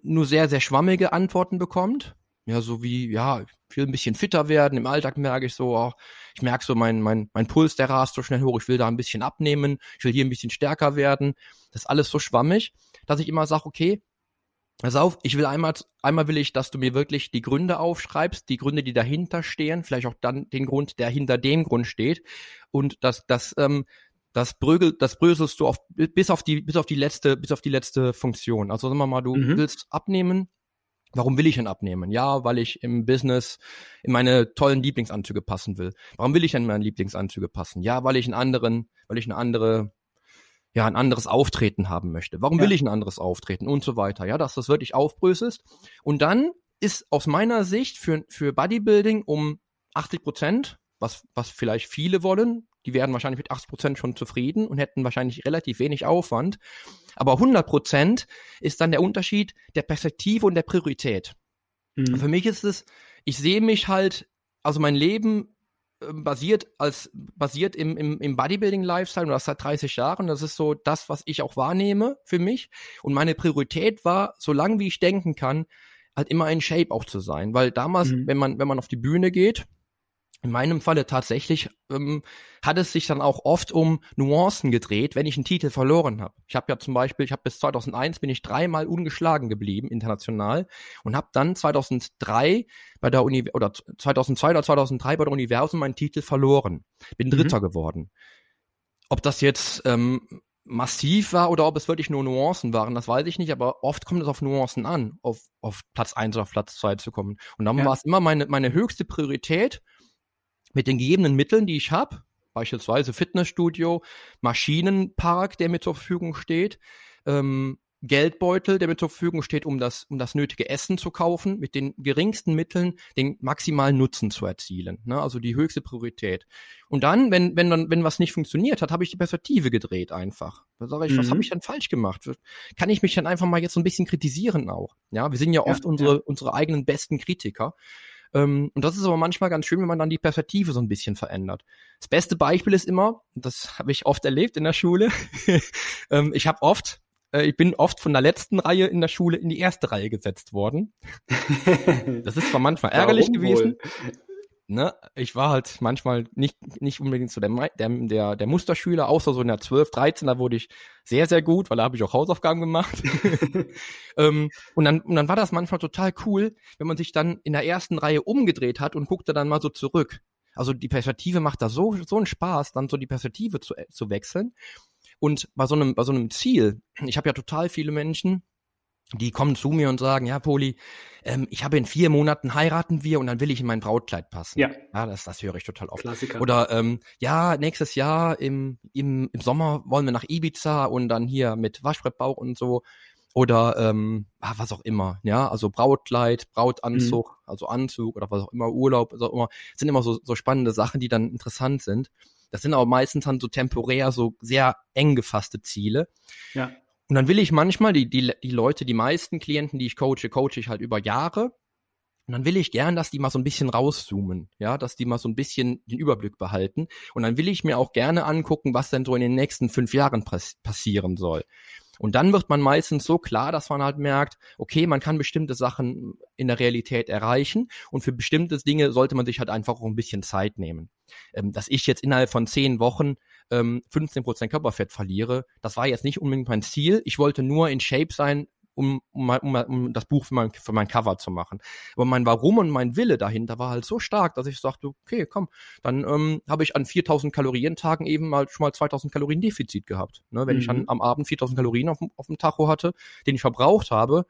nur sehr, sehr schwammige Antworten bekommt. Ja, so wie, ja, ich will ein bisschen fitter werden. Im Alltag merke ich so, oh, ich merke so, mein, mein, mein Puls, der rast so schnell hoch. Ich will da ein bisschen abnehmen. Ich will hier ein bisschen stärker werden. Das ist alles so schwammig, dass ich immer sage, okay, Pass auf, ich will einmal, einmal will ich, dass du mir wirklich die Gründe aufschreibst, die Gründe, die dahinter stehen, vielleicht auch dann den Grund, der hinter dem Grund steht. Und das, das, ähm, das brögel, das bröselst du auf, bis auf die, bis auf die letzte, bis auf die letzte Funktion. Also sagen wir mal, du mhm. willst abnehmen, Warum will ich denn abnehmen? Ja, weil ich im Business in meine tollen Lieblingsanzüge passen will. Warum will ich denn meine Lieblingsanzüge passen? Ja, weil ich einen anderen, weil ich eine andere, ja, ein anderes Auftreten haben möchte. Warum ja. will ich ein anderes Auftreten und so weiter? Ja, dass das wirklich aufbröselst. Und dann ist aus meiner Sicht für, für Bodybuilding um 80 Prozent, was, was vielleicht viele wollen, die wären wahrscheinlich mit 80 Prozent schon zufrieden und hätten wahrscheinlich relativ wenig Aufwand. Aber 100 Prozent ist dann der Unterschied der Perspektive und der Priorität. Mhm. Für mich ist es, ich sehe mich halt, also mein Leben ähm, basiert als basiert im, im, im Bodybuilding Lifestyle und das seit 30 Jahren. Das ist so das, was ich auch wahrnehme für mich. Und meine Priorität war, so lange wie ich denken kann, halt immer in Shape auch zu sein. Weil damals, mhm. wenn man, wenn man auf die Bühne geht, in meinem Falle tatsächlich ähm, hat es sich dann auch oft um Nuancen gedreht, wenn ich einen Titel verloren habe. Ich habe ja zum Beispiel, ich habe bis 2001 bin ich dreimal ungeschlagen geblieben international und habe dann 2003 bei der Uni oder 2002 oder 2003 bei der Universum meinen Titel verloren. Bin mhm. Dritter geworden. Ob das jetzt ähm, massiv war oder ob es wirklich nur Nuancen waren, das weiß ich nicht, aber oft kommt es auf Nuancen an, auf, auf Platz eins oder auf Platz zwei zu kommen. Und dann ja. war es immer meine, meine höchste Priorität, mit den gegebenen Mitteln, die ich habe, beispielsweise Fitnessstudio, Maschinenpark, der mir zur Verfügung steht, ähm, Geldbeutel, der mir zur Verfügung steht, um das, um das nötige Essen zu kaufen, mit den geringsten Mitteln den maximalen Nutzen zu erzielen. Ne? Also die höchste Priorität. Und dann, wenn, wenn dann, wenn was nicht funktioniert hat, habe ich die Perspektive gedreht einfach. Da sage ich, mhm. was habe ich denn falsch gemacht? Kann ich mich dann einfach mal jetzt so ein bisschen kritisieren auch? Ja, wir sind ja oft ja, unsere, ja. unsere eigenen besten Kritiker. Ähm, und das ist aber manchmal ganz schön, wenn man dann die Perspektive so ein bisschen verändert. Das beste Beispiel ist immer, das habe ich oft erlebt in der Schule, [laughs] ähm, ich habe oft äh, ich bin oft von der letzten Reihe in der Schule in die erste Reihe gesetzt worden. [laughs] Das ist zwar manchmal ärgerlich gewesen. Ne, ich war halt manchmal nicht, nicht unbedingt so der, der, der, der Musterschüler, außer so in der 12, 13, da wurde ich sehr, sehr gut, weil da habe ich auch Hausaufgaben gemacht. [laughs] ähm, und, dann, und dann war das manchmal total cool, wenn man sich dann in der ersten Reihe umgedreht hat und guckte dann mal so zurück. Also die Perspektive macht da so, so einen Spaß, dann so die Perspektive zu, zu wechseln. Und bei so einem, bei so einem Ziel, ich habe ja total viele Menschen, die kommen zu mir und sagen, ja, Poli, ähm, ich habe in vier Monaten heiraten wir und dann will ich in mein Brautkleid passen. Ja. Ja, das, das höre ich total oft. Klassiker. Oder ähm, ja, nächstes Jahr im, im, im Sommer wollen wir nach Ibiza und dann hier mit Waschbrettbauch und so. Oder ähm, ah, was auch immer, ja, also Brautkleid, Brautanzug, mhm. also Anzug oder was auch immer, Urlaub, was auch immer, das sind immer so, so spannende Sachen, die dann interessant sind. Das sind aber meistens dann so temporär, so sehr eng gefasste Ziele. Ja. Und dann will ich manchmal, die, die, die Leute, die meisten Klienten, die ich coache, coache ich halt über Jahre. Und dann will ich gern, dass die mal so ein bisschen rauszoomen, ja, dass die mal so ein bisschen den Überblick behalten. Und dann will ich mir auch gerne angucken, was denn so in den nächsten fünf Jahren passieren soll. Und dann wird man meistens so klar, dass man halt merkt, okay, man kann bestimmte Sachen in der Realität erreichen und für bestimmte Dinge sollte man sich halt einfach auch ein bisschen Zeit nehmen. Ähm, dass ich jetzt innerhalb von zehn Wochen ähm, 15% Körperfett verliere, das war jetzt nicht unbedingt mein Ziel. Ich wollte nur in Shape sein, um, um, um, um das Buch für mein, für mein Cover zu machen. Aber mein Warum und mein Wille dahinter war halt so stark, dass ich sagte, okay, komm, dann ähm, habe ich an 4000 Kalorientagen eben mal schon mal 2000 Kalorien Defizit gehabt. Ne? Wenn mhm. ich dann am Abend 4000 Kalorien auf, auf dem Tacho hatte, den ich verbraucht habe,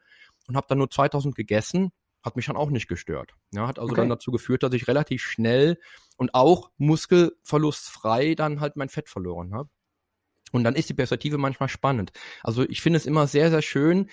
und habe dann nur 2000 gegessen, hat mich dann auch nicht gestört. Ja, hat also okay. dann dazu geführt, dass ich relativ schnell und auch muskelverlustfrei dann halt mein Fett verloren habe. Und dann ist die Perspektive manchmal spannend. Also ich finde es immer sehr, sehr schön,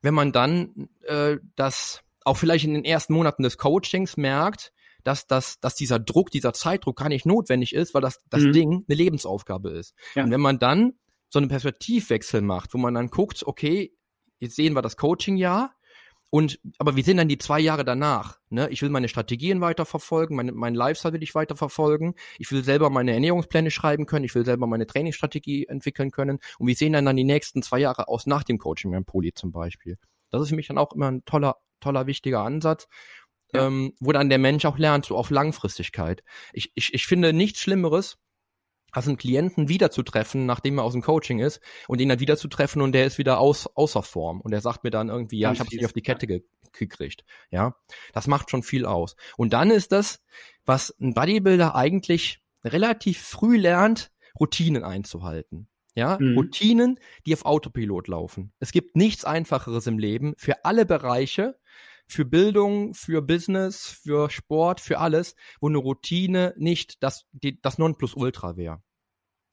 wenn man dann äh, das auch vielleicht in den ersten Monaten des Coachings merkt, dass, dass, dass dieser Druck, dieser Zeitdruck gar nicht notwendig ist, weil das, das mhm. Ding eine Lebensaufgabe ist. Ja. Und wenn man dann so einen Perspektivwechsel macht, wo man dann guckt, okay, jetzt sehen wir das Coaching-Jahr, und, aber wie sind dann die zwei Jahre danach? Ne? Ich will meine Strategien weiterverfolgen, mein, mein Lifestyle will ich weiterverfolgen. Ich will selber meine Ernährungspläne schreiben können. Ich will selber meine Trainingsstrategie entwickeln können. Und wie sehen dann dann die nächsten zwei Jahre aus nach dem Coaching beim Poli zum Beispiel? Das ist für mich dann auch immer ein toller, toller, wichtiger Ansatz. Ja. Ähm, wo dann der Mensch auch lernt, so auf Langfristigkeit. Ich, ich, ich finde nichts Schlimmeres, als einen Klienten wiederzutreffen, nachdem er aus dem Coaching ist, und ihn dann wiederzutreffen und der ist wieder aus, außer Form. Und er sagt mir dann irgendwie, ja, ich habe es nicht auf die Kette ge gekriegt. Ja, das macht schon viel aus. Und dann ist das, was ein Bodybuilder eigentlich relativ früh lernt, Routinen einzuhalten. Ja, mhm. Routinen, die auf Autopilot laufen. Es gibt nichts Einfacheres im Leben für alle Bereiche, für Bildung, für Business, für Sport, für alles, wo eine Routine nicht das, die, das Nonplusultra wäre.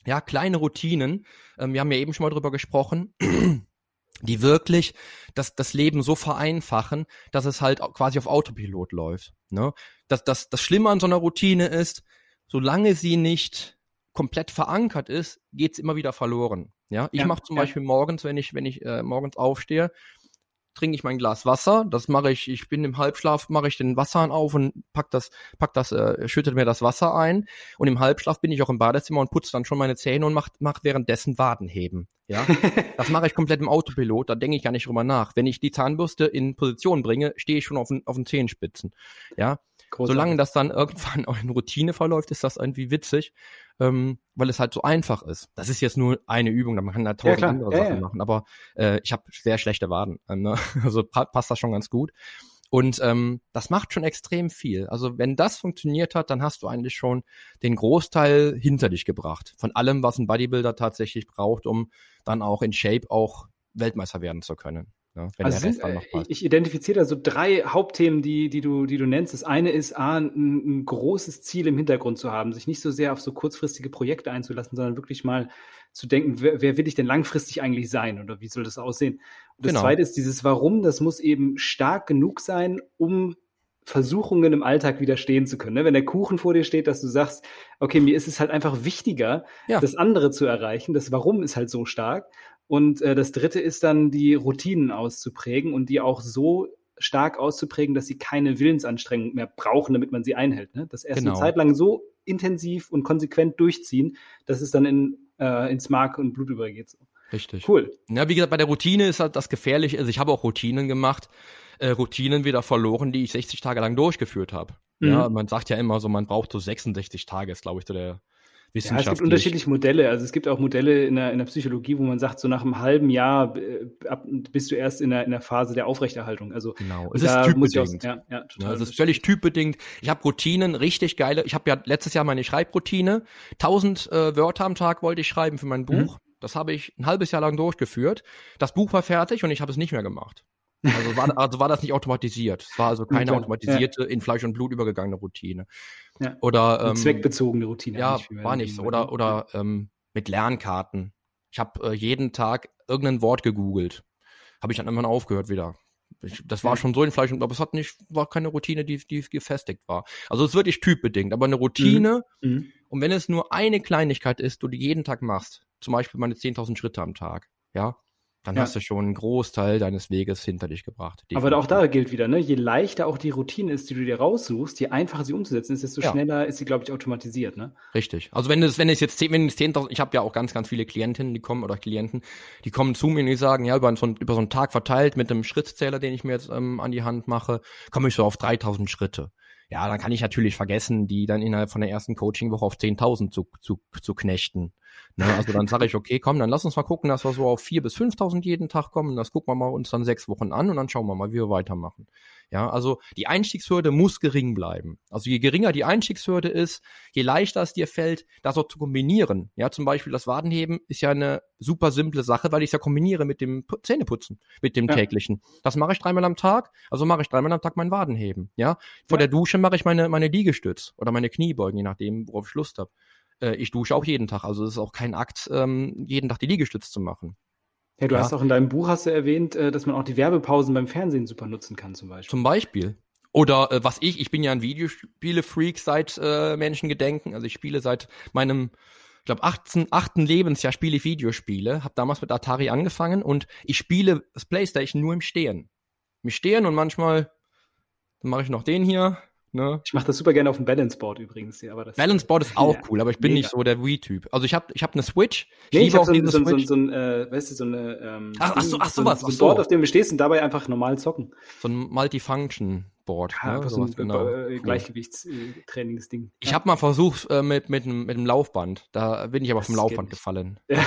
Ja, kleine Routinen, ähm, wir haben ja eben schon mal drüber gesprochen, [clears throat] die wirklich das, das Leben so vereinfachen, dass es halt quasi auf Autopilot läuft. Ne? Das, das, das Schlimme an so einer Routine ist, solange sie nicht komplett verankert ist, geht's immer wieder verloren. Ja, ich ja, mache zum ja. Beispiel morgens, wenn ich, wenn ich äh, morgens aufstehe, trinke ich mein Glas Wasser. Das mache ich, ich bin im Halbschlaf, mache ich den Wasserhahn auf und pack das, pack das, äh, schüttet mir das Wasser ein. Und im Halbschlaf bin ich auch im Badezimmer und putze dann schon meine Zähne und macht mach währenddessen Wadenheben. Ja, [laughs] das mache ich komplett im Autopilot. Da denke ich gar nicht drüber nach. Wenn ich die Zahnbürste in Position bringe, stehe ich schon auf den, auf den Zehenspitzen. Ja, Großartig. solange das dann [laughs] irgendwann auch in Routine verläuft, ist das irgendwie witzig ähm, weil es halt so einfach ist. Das ist jetzt nur eine Übung, man kann da tausend ja, andere ja, Sachen ja. machen, aber äh, ich habe sehr schlechte Waden, äh, ne? [laughs] also pa passt das schon ganz gut. Und ähm, das macht schon extrem viel. Also wenn das funktioniert hat, dann hast du eigentlich schon den Großteil hinter dich gebracht. Von allem, was ein Bodybuilder tatsächlich braucht, um dann auch in Shape auch Weltmeister werden zu können. Ne, also sind, äh, ich identifiziere da so drei Hauptthemen, die, die, du, die du nennst. Das eine ist, A, ein, ein, großes Ziel im Hintergrund zu haben, sich nicht so sehr auf so kurzfristige Projekte einzulassen, sondern wirklich mal zu denken, wer, wer will ich denn langfristig eigentlich sein oder wie soll das aussehen? Und das genau. zweite ist dieses Warum, das muss eben stark genug sein, um Versuchungen im Alltag widerstehen zu können. Ne? Wenn der Kuchen vor dir steht, dass du sagst, okay, mir ist es halt einfach wichtiger, ja. das andere zu erreichen. Das Warum ist halt so stark. Und äh, das dritte ist dann, die Routinen auszuprägen und die auch so stark auszuprägen, dass sie keine Willensanstrengung mehr brauchen, damit man sie einhält. Ne? Das erst genau. eine Zeit lang so intensiv und konsequent durchziehen, dass es dann in, äh, ins Mark und Blut übergeht. So. Richtig. Cool. Ja, wie gesagt, bei der Routine ist halt das gefährlich. Also ich habe auch Routinen gemacht, äh, Routinen wieder verloren, die ich 60 Tage lang durchgeführt habe. Mhm. Ja, man sagt ja immer so, man braucht so 66 Tage, ist glaube ich so der ja, es gibt unterschiedliche Modelle. Also es gibt auch Modelle in der, in der Psychologie, wo man sagt, so nach einem halben Jahr äh, bist du erst in der, in der Phase der Aufrechterhaltung. Also genau, es ist typbedingt. ja, ja, total. Ja, es ist völlig typbedingt. Ich habe Routinen, richtig geile. Ich habe ja letztes Jahr meine Schreibroutine. 1000 äh, Wörter am Tag wollte ich schreiben für mein Buch. Mhm. Das habe ich ein halbes Jahr lang durchgeführt. Das Buch war fertig und ich habe es nicht mehr gemacht. Also war, also war das nicht automatisiert. Es war also keine automatisierte, ja. in Fleisch und Blut übergegangene Routine. Ja. Oder ähm, zweckbezogene Routine. Ja, war nicht so. Oder, oder ähm, mit Lernkarten. Ich habe äh, jeden Tag irgendein Wort gegoogelt. Habe ich dann irgendwann aufgehört wieder. Ich, das war schon so in Fleisch und aber es hat nicht, war keine Routine, die, die gefestigt war. Also es ist wirklich typbedingt, aber eine Routine, mhm. mhm. und wenn es nur eine Kleinigkeit ist, du die jeden Tag machst, zum Beispiel meine 10.000 Schritte am Tag, ja, dann ja. hast du schon einen Großteil deines Weges hinter dich gebracht. Definitiv. Aber auch da gilt wieder, ne? je leichter auch die Routine ist, die du dir raussuchst, je einfacher sie umzusetzen ist, desto ja. schneller ist sie, glaube ich, automatisiert. Ne? Richtig. Also wenn es, wenn es jetzt, wenn es 10.000, ich habe ja auch ganz, ganz viele Klientinnen, die kommen oder Klienten, die kommen zu mir und die sagen, ja, über so, einen, über so einen Tag verteilt mit einem Schrittzähler, den ich mir jetzt ähm, an die Hand mache, komme ich so auf 3.000 Schritte ja, dann kann ich natürlich vergessen, die dann innerhalb von der ersten Coachingwoche auf 10.000 zu, zu, zu knechten. Ne? Also dann sage ich, okay, komm, dann lass uns mal gucken, dass wir so auf 4.000 bis 5.000 jeden Tag kommen. Das gucken wir mal uns dann sechs Wochen an und dann schauen wir mal, wie wir weitermachen. Ja, also die Einstiegshürde muss gering bleiben. Also je geringer die Einstiegshürde ist, je leichter es dir fällt, das auch zu kombinieren. Ja, zum Beispiel das Wadenheben ist ja eine super simple Sache, weil ich es ja kombiniere mit dem Zähneputzen, mit dem ja. täglichen. Das mache ich dreimal am Tag, also mache ich dreimal am Tag mein Wadenheben. Ja, vor ja. der Dusche mache ich meine meine Liegestütz oder meine Kniebeugen, je nachdem, worauf ich Lust habe. Äh, ich dusche auch jeden Tag, also es ist auch kein Akt, ähm, jeden Tag die Liegestütz zu machen. Ja, du ja. hast auch in deinem Buch hast du erwähnt, äh, dass man auch die Werbepausen beim Fernsehen super nutzen kann, zum Beispiel. Zum Beispiel. Oder äh, was ich, ich bin ja ein Videospiele-Freak seit äh, Menschengedenken. Also ich spiele seit meinem, ich glaube, 18, 8. Lebensjahr spiele ich Videospiele. Hab damals mit Atari angefangen und ich spiele das Playstation nur im Stehen. Im Stehen und manchmal dann mache ich noch den hier Ne? Ich mache das super gerne auf dem Balanceboard übrigens. Aber das Balanceboard ist [laughs] auch ja, cool, aber ich bin mega. nicht so der Wii-Typ. Also ich habe ich hab eine Switch. Ich nee, ich habe so, so, so, so, ein, äh, weißt du, so eine ähm, ach, ach so, ach so, was, so ein Board, auf dem du stehst und dabei einfach normal zocken. So ein Multifunction-Board. Ja, ne? so ein genau. äh, Gleichgewichtstrainingsding. Ich ja. habe mal versucht äh, mit, mit, mit dem Laufband. Da bin ich aber vom Laufband gefallen. Ja.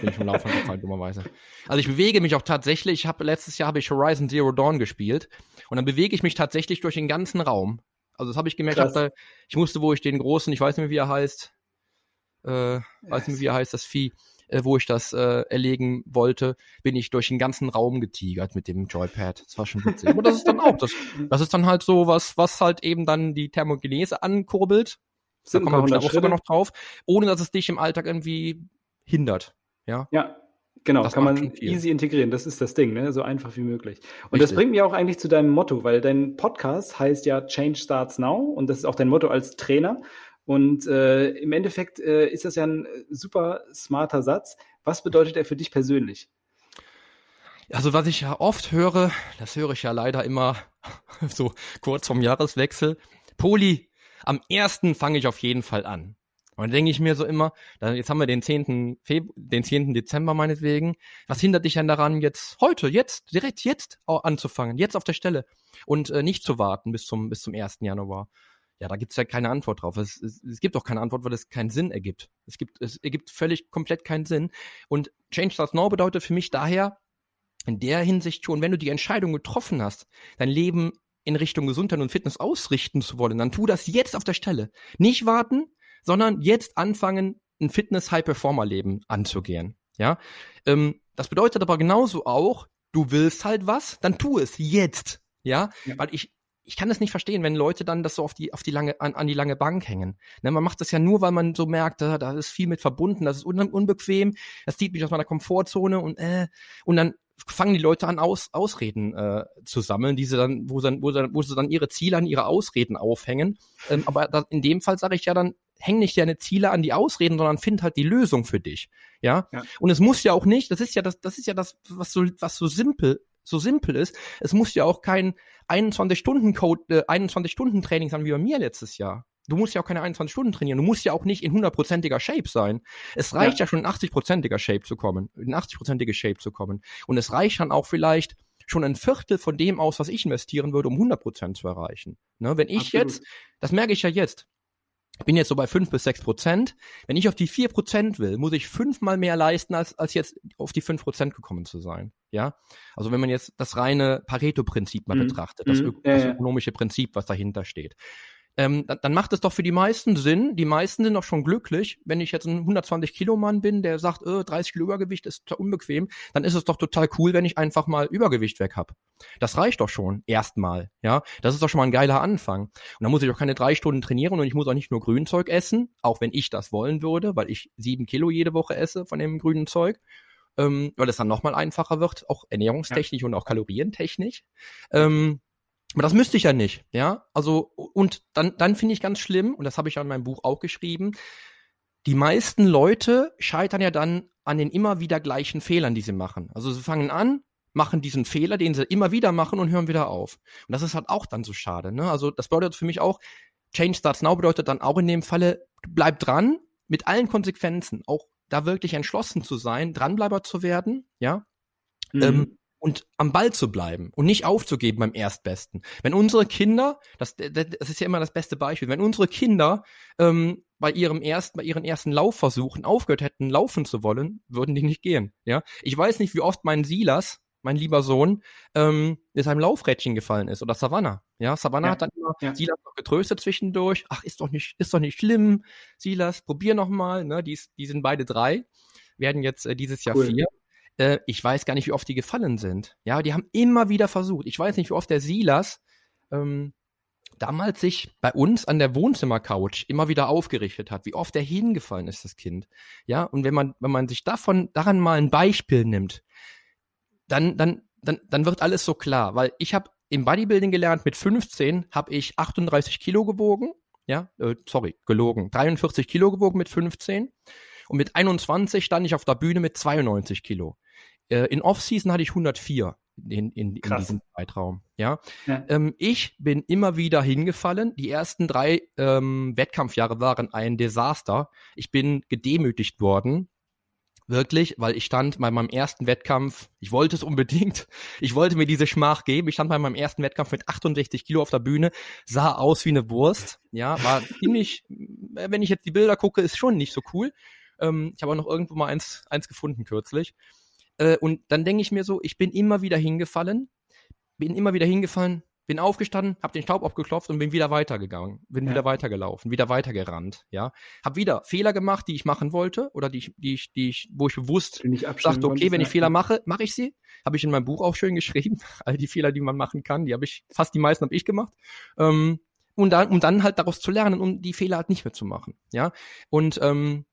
bin ich vom Laufband gefallen, dummerweise. Also ich bewege mich auch tatsächlich. Ich habe letztes Jahr habe ich Horizon Zero Dawn gespielt und dann bewege ich mich tatsächlich durch den ganzen Raum. Also das habe ich gemerkt. Hab da, ich musste, wo ich den großen, ich weiß nicht mehr, wie er heißt, äh, weiß nicht mehr, wie er heißt, das Vieh, äh, wo ich das äh, erlegen wollte, bin ich durch den ganzen Raum getigert mit dem Joypad. Das war schon witzig. Aber das ist dann auch, das, das ist dann halt so was, was halt eben dann die Thermogenese ankurbelt. Da kommen wir auch sogar noch drauf, ohne dass es dich im Alltag irgendwie hindert. Ja. Ja, Genau, das kann man easy integrieren. Das ist das Ding, ne? so einfach wie möglich. Und Richtig. das bringt mich auch eigentlich zu deinem Motto, weil dein Podcast heißt ja Change Starts Now und das ist auch dein Motto als Trainer. Und äh, im Endeffekt äh, ist das ja ein super smarter Satz. Was bedeutet er für dich persönlich? Also was ich ja oft höre, das höre ich ja leider immer [laughs] so kurz vom Jahreswechsel. Poli, am ersten fange ich auf jeden Fall an. Und dann denke ich mir so immer, dann, jetzt haben wir den 10. Februar, den 10. Dezember meinetwegen. Was hindert dich denn daran, jetzt heute, jetzt, direkt jetzt anzufangen, jetzt auf der Stelle und äh, nicht zu warten bis zum, bis zum 1. Januar? Ja, da gibt's ja keine Antwort drauf. Es, es, es gibt auch keine Antwort, weil es keinen Sinn ergibt. Es gibt, es ergibt völlig komplett keinen Sinn. Und Change Starts Now bedeutet für mich daher, in der Hinsicht schon, wenn du die Entscheidung getroffen hast, dein Leben in Richtung Gesundheit und Fitness ausrichten zu wollen, dann tu das jetzt auf der Stelle. Nicht warten, sondern jetzt anfangen, ein Fitness-High-Performer-Leben anzugehen. Ja, ähm, das bedeutet aber genauso auch, du willst halt was, dann tu es jetzt. Ja, ja. weil ich ich kann das nicht verstehen, wenn Leute dann das so auf die auf die lange an, an die lange Bank hängen. Ne, man macht das ja nur, weil man so merkt, da, da ist viel mit verbunden, das ist un unbequem, das zieht mich aus meiner Komfortzone und äh, und dann fangen die Leute an, aus, Ausreden äh, zu sammeln, diese dann, wo, dann, wo, dann, wo sie dann ihre Ziele an ihre Ausreden aufhängen. Ähm, aber da, in dem Fall sage ich ja dann, häng nicht deine Ziele an die Ausreden, sondern find halt die Lösung für dich. Ja? ja. Und es muss ja auch nicht, das ist ja das, das ist ja das, was so, was so simpel so simpel ist, es muss ja auch kein 21-Stunden-Code, äh, 21-Stunden-Training sein wie bei mir letztes Jahr. Du musst ja auch keine 21 Stunden trainieren. Du musst ja auch nicht in hundertprozentiger Shape sein. Es reicht ja, ja schon in 80-prozentiger Shape zu kommen, in 80-prozentige Shape zu kommen. Und es reicht dann auch vielleicht schon ein Viertel von dem aus, was ich investieren würde, um 100 Prozent zu erreichen. Ne, wenn ich Absolut. jetzt, das merke ich ja jetzt, bin jetzt so bei fünf bis sechs Prozent. Wenn ich auf die vier Prozent will, muss ich fünfmal mehr leisten, als, als jetzt auf die fünf Prozent gekommen zu sein. Ja, also wenn man jetzt das reine Pareto-Prinzip mal mhm. betrachtet, das, mhm. das ökonomische Prinzip, was dahinter steht ähm, dann macht es doch für die meisten Sinn. Die meisten sind doch schon glücklich. Wenn ich jetzt ein 120 Kilo Mann bin, der sagt, äh, 30 Kilo Übergewicht ist unbequem, dann ist es doch total cool, wenn ich einfach mal Übergewicht weg hab. Das reicht doch schon erstmal, ja. Das ist doch schon mal ein geiler Anfang. Und dann muss ich auch keine drei Stunden trainieren und ich muss auch nicht nur Grünzeug essen, auch wenn ich das wollen würde, weil ich sieben Kilo jede Woche esse von dem grünen Zeug. Ähm, weil es dann nochmal einfacher wird, auch ernährungstechnisch ja. und auch kalorientechnisch. Ähm, aber das müsste ich ja nicht, ja. Also, und dann, dann finde ich ganz schlimm, und das habe ich ja in meinem Buch auch geschrieben, die meisten Leute scheitern ja dann an den immer wieder gleichen Fehlern, die sie machen. Also sie fangen an, machen diesen Fehler, den sie immer wieder machen und hören wieder auf. Und das ist halt auch dann so schade. Ne? Also das bedeutet für mich auch, Change Starts Now bedeutet dann auch in dem Falle, bleib dran mit allen Konsequenzen, auch da wirklich entschlossen zu sein, Dranbleiber zu werden, ja. Mhm. Ähm, und am Ball zu bleiben und nicht aufzugeben beim Erstbesten. Wenn unsere Kinder, das, das ist ja immer das beste Beispiel, wenn unsere Kinder ähm, bei ihrem ersten, bei ihren ersten Laufversuchen aufgehört hätten, laufen zu wollen, würden die nicht gehen. Ja, ich weiß nicht, wie oft mein Silas mein lieber Sohn, ähm, ist einem Laufrädchen gefallen ist oder Savannah. Ja, Savannah Ja, hat dann immer ja. Silas noch getröstet zwischendurch. Ach, ist doch nicht, ist doch nicht schlimm. Silas, probier noch mal. Ne, die, die sind beide drei, werden jetzt äh, dieses Jahr Cool. vier. Äh, ich weiß gar nicht, wie oft die gefallen sind. Ja, die haben immer wieder versucht. Ich weiß nicht, wie oft der Silas ähm, damals sich bei uns an der Wohnzimmercouch immer wieder aufgerichtet hat, wie oft er hingefallen ist, das Kind. Ja, und wenn man, wenn man sich davon, daran mal ein Beispiel nimmt, dann, dann, dann, dann wird alles so klar, weil ich habe im Bodybuilding gelernt, mit 15 habe ich 38 Kilo gewogen, ja, äh, sorry, gelogen, 43 Kilo gewogen mit 15 und mit 21 stand ich auf der Bühne mit 92 Kilo. Äh, in Off-Season hatte ich 104 in, in, in diesem Zeitraum, ja. Ja. Ähm, ich bin immer wieder hingefallen. Die ersten drei ähm, Wettkampfjahre waren ein Desaster. Ich bin gedemütigt worden. Wirklich, weil ich stand bei meinem ersten Wettkampf, ich wollte es unbedingt, ich wollte mir diese Schmach geben. Ich stand bei meinem ersten Wettkampf mit 68 Kilo auf der Bühne, sah aus wie eine Wurst. Ja, war ziemlich, äh, wenn ich jetzt die Bilder gucke, ist schon nicht so cool. Ähm, ich habe auch noch irgendwo mal eins, eins gefunden kürzlich. Äh, und dann denke ich mir so, ich bin immer wieder hingefallen, bin immer wieder hingefallen, bin aufgestanden, habe den Staub abgeklopft und bin wieder weitergegangen, bin Ja. wieder weitergelaufen, wieder weitergerannt, ja, habe wieder Fehler gemacht, die ich machen wollte oder die ich, die ich, die ich, wo ich bewusst abstellen sagte, okay, wenn ich. Fehler mache, mache ich sie. Habe ich in meinem Buch auch schön geschrieben. [laughs] All die Fehler, die man machen kann, die habe ich, fast die meisten habe ich gemacht. Ähm, und dann, um dann halt daraus zu lernen, um die Fehler halt nicht mehr zu machen. Ja. Und ähm,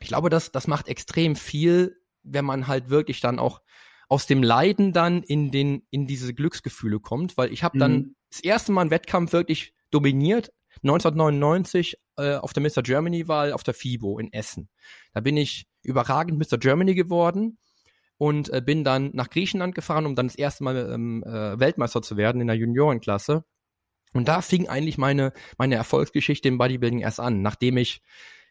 ich glaube, das, das macht extrem viel, wenn man halt wirklich dann auch aus dem Leiden dann in den, in diese Glücksgefühle kommt, weil ich habe dann Mhm. das erste Mal einen Wettkampf wirklich dominiert, 1999 äh, auf der Mr. Germany-Wahl auf der FIBO in Essen. Da bin ich überragend Mr. Germany geworden und äh, bin dann nach Griechenland gefahren, um dann das erste Mal ähm, äh, Weltmeister zu werden in der Juniorenklasse. Und da fing eigentlich meine, meine Erfolgsgeschichte im Bodybuilding erst an, nachdem ich,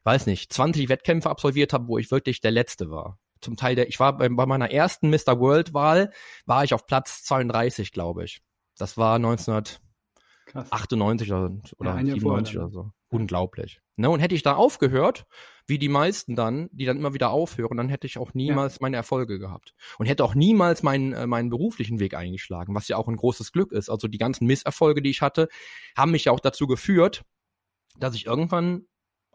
weiß nicht, 20 Wettkämpfe absolviert habe, wo ich wirklich der Letzte war. Zum Teil der, ich war bei, bei meiner ersten Mr. World-Wahl, war ich auf Platz 32, glaube ich. Das war 1998 Krass. oder, oder Ja, ein Jahr 97 vorher oder so. Unglaublich. Ne, und hätte ich da aufgehört, wie die meisten dann, die dann immer wieder aufhören, dann hätte ich auch niemals meine Erfolge gehabt. Und hätte auch niemals meinen, äh, meinen beruflichen Weg eingeschlagen, was ja auch ein großes Glück ist. Also die ganzen Misserfolge, die ich hatte, haben mich ja auch dazu geführt, dass ich irgendwann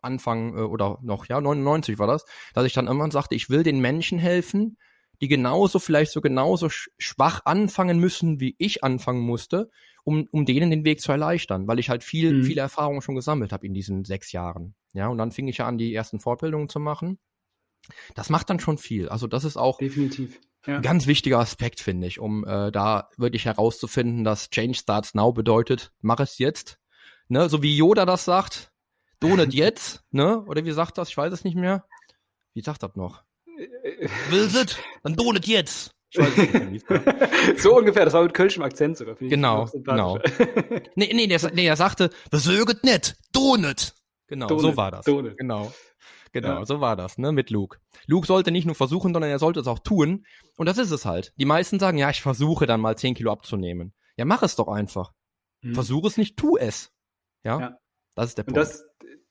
Anfang äh, oder noch, ja, 99 war das, dass ich dann irgendwann sagte, ich will den Menschen helfen, die genauso, vielleicht so genauso sch schwach anfangen müssen, wie ich anfangen musste, um, um denen den Weg zu erleichtern, weil ich halt viel, Mhm. viele Erfahrungen schon gesammelt habe in diesen sechs Jahren. Ja, und dann fing ich ja an, die ersten Fortbildungen zu machen. Das macht dann schon viel. Also das ist auch Definitiv. Ja. ein ganz wichtiger Aspekt, finde ich, um äh, da wirklich herauszufinden, dass Change Starts Now bedeutet, mach es jetzt. Ne? So wie Yoda das sagt, donet jetzt, ne? Oder wie sagt das? Ich weiß es nicht mehr. Wie sagt das noch? Willst it? Dann donet jetzt. Ich weiß es nicht mehr, wie es war. [laughs] so ungefähr, das war mit kölschem Akzent sogar. finde ich Genau, sympathischer. Nee, nee, der, nee, er sagte, besöget net, donet. Genau, so Donet, war das. Donet. Genau. Genau, Ja. so war das, ne, mit Luke. Luke sollte nicht nur versuchen, sondern er sollte es auch tun. Und das ist es halt. Die meisten sagen, ja, ich versuche dann mal 10 Kilo abzunehmen. Ja, mach es doch einfach. Mhm. Versuch es nicht, tu es. Ja. Ja. Das ist der Und Punkt. das,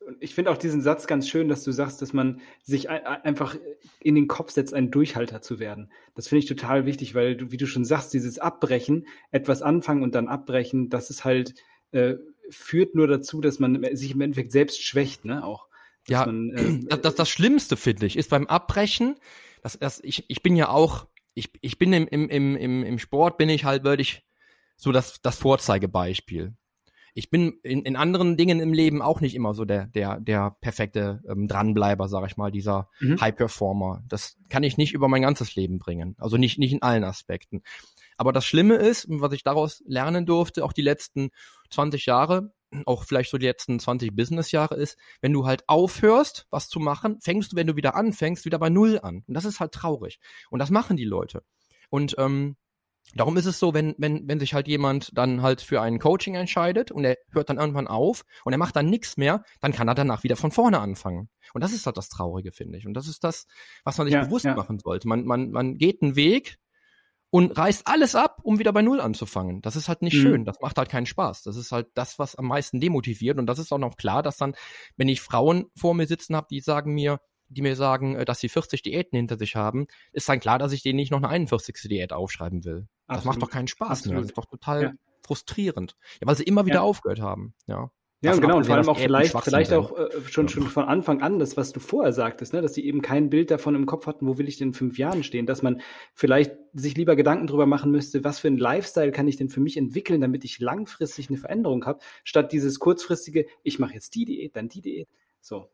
und ich finde auch diesen Satz ganz schön, dass du sagst, dass man sich ein, ein- einfach in den Kopf setzt, ein Durchhalter zu werden. Das finde ich total wichtig, weil du, wie du schon sagst, dieses Abbrechen, etwas anfangen und dann abbrechen, das ist halt, äh, führt nur dazu, dass man sich im Endeffekt selbst schwächt, ne, auch. Dass Ja, man, äh, [clears throat] das, das, das Schlimmste, finde ich, ist beim Abbrechen, das, das, ich, ich bin ja auch, ich, ich bin im, im, im, im, im Sport, bin ich halt wirklich so das, das Vorzeigebeispiel. Ich bin in, in anderen Dingen im Leben auch nicht immer so der, der, der perfekte ähm, Dranbleiber, sag ich mal, dieser Mhm. High Performer. Das kann ich nicht über mein ganzes Leben bringen. Also nicht, nicht in allen Aspekten. Aber das Schlimme ist, was ich daraus lernen durfte, auch die letzten 20 Jahre, auch vielleicht so die letzten 20 Businessjahre ist, wenn du halt aufhörst, was zu machen, fängst du, wenn du wieder anfängst, wieder bei Null an. Und das ist halt traurig. Und das machen die Leute. Und ähm, darum ist es so, wenn, wenn, wenn sich halt jemand dann halt für ein Coaching entscheidet und er hört dann irgendwann auf und er macht dann nichts mehr, dann kann er danach wieder von vorne anfangen. Und das ist halt das Traurige, finde ich. Und das ist das, was man sich Ja, bewusst ja. machen sollte. Man, man, man geht einen Weg und reißt alles ab, um wieder bei Null anzufangen. Das ist halt nicht Mhm. schön. Das macht halt keinen Spaß. Das ist halt das, was am meisten demotiviert. Und das ist auch noch klar, dass dann, wenn ich Frauen vor mir sitzen habe, die sagen mir, die mir sagen, äh, dass sie 40 Diäten hinter sich haben, ist dann klar, dass ich denen nicht noch eine 41. Diät aufschreiben will. Absolut. Das macht doch keinen Spaß Absolut. mehr. Das ist doch total ja. frustrierend. Ja, weil sie immer wieder ja. aufgehört haben. Ja. Ja, genau, und vor allem auch vielleicht, vielleicht auch äh, schon, schon von Anfang an das, was du vorher sagtest, ne, dass sie eben kein Bild davon im Kopf hatten, wo will ich denn in fünf Jahren stehen, dass man vielleicht sich lieber Gedanken drüber machen müsste, was für ein Lifestyle kann ich denn für mich entwickeln, damit ich langfristig eine Veränderung habe, statt dieses kurzfristige, ich mache jetzt die Diät, dann die Diät. So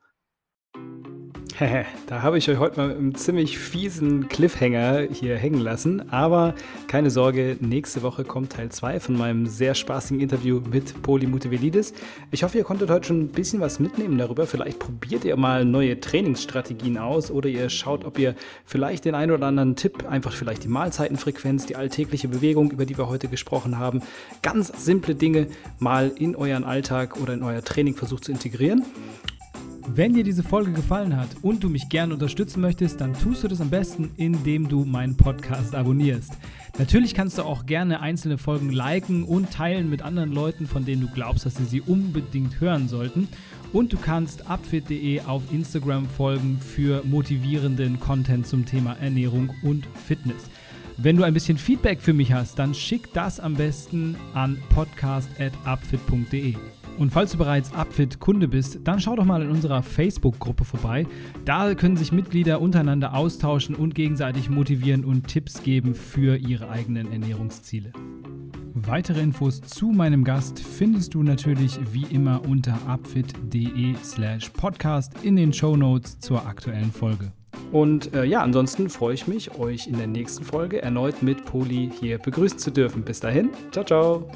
[laughs] da habe ich euch heute mal einen ziemlich fiesen Cliffhanger hier hängen lassen. Aber keine Sorge, nächste Woche kommt Teil 2 von meinem sehr spaßigen Interview mit Poli Mutevelidis. Ich hoffe, ihr konntet heute schon ein bisschen was mitnehmen darüber. Vielleicht probiert ihr mal neue Trainingsstrategien aus oder ihr schaut, ob ihr vielleicht den einen oder anderen Tipp, einfach vielleicht die Mahlzeitenfrequenz, die alltägliche Bewegung, über die wir heute gesprochen haben, ganz simple Dinge mal in euren Alltag oder in euer Training versucht zu integrieren. Wenn dir diese Folge gefallen hat und du mich gerne unterstützen möchtest, dann tust du das am besten, indem du meinen Podcast abonnierst. Natürlich kannst du auch gerne einzelne Folgen liken und teilen mit anderen Leuten, von denen du glaubst, dass sie sie unbedingt hören sollten. Und du kannst upfit.de auf Instagram folgen für motivierenden Content zum Thema Ernährung und Fitness. Wenn du ein bisschen Feedback für mich hast, dann schick das am besten an podcast.upfit.de. Und falls du bereits Upfit-Kunde bist, dann schau doch mal in unserer Facebook-Gruppe vorbei. Da können sich Mitglieder untereinander austauschen und gegenseitig motivieren und Tipps geben für ihre eigenen Ernährungsziele. Weitere Infos zu meinem Gast findest du natürlich wie immer unter upfit.de slash podcast in den Show Notes zur aktuellen Folge. Und äh, ja, ansonsten freue ich mich, euch in der nächsten Folge erneut mit Poli hier begrüßen zu dürfen. Bis dahin, ciao, ciao.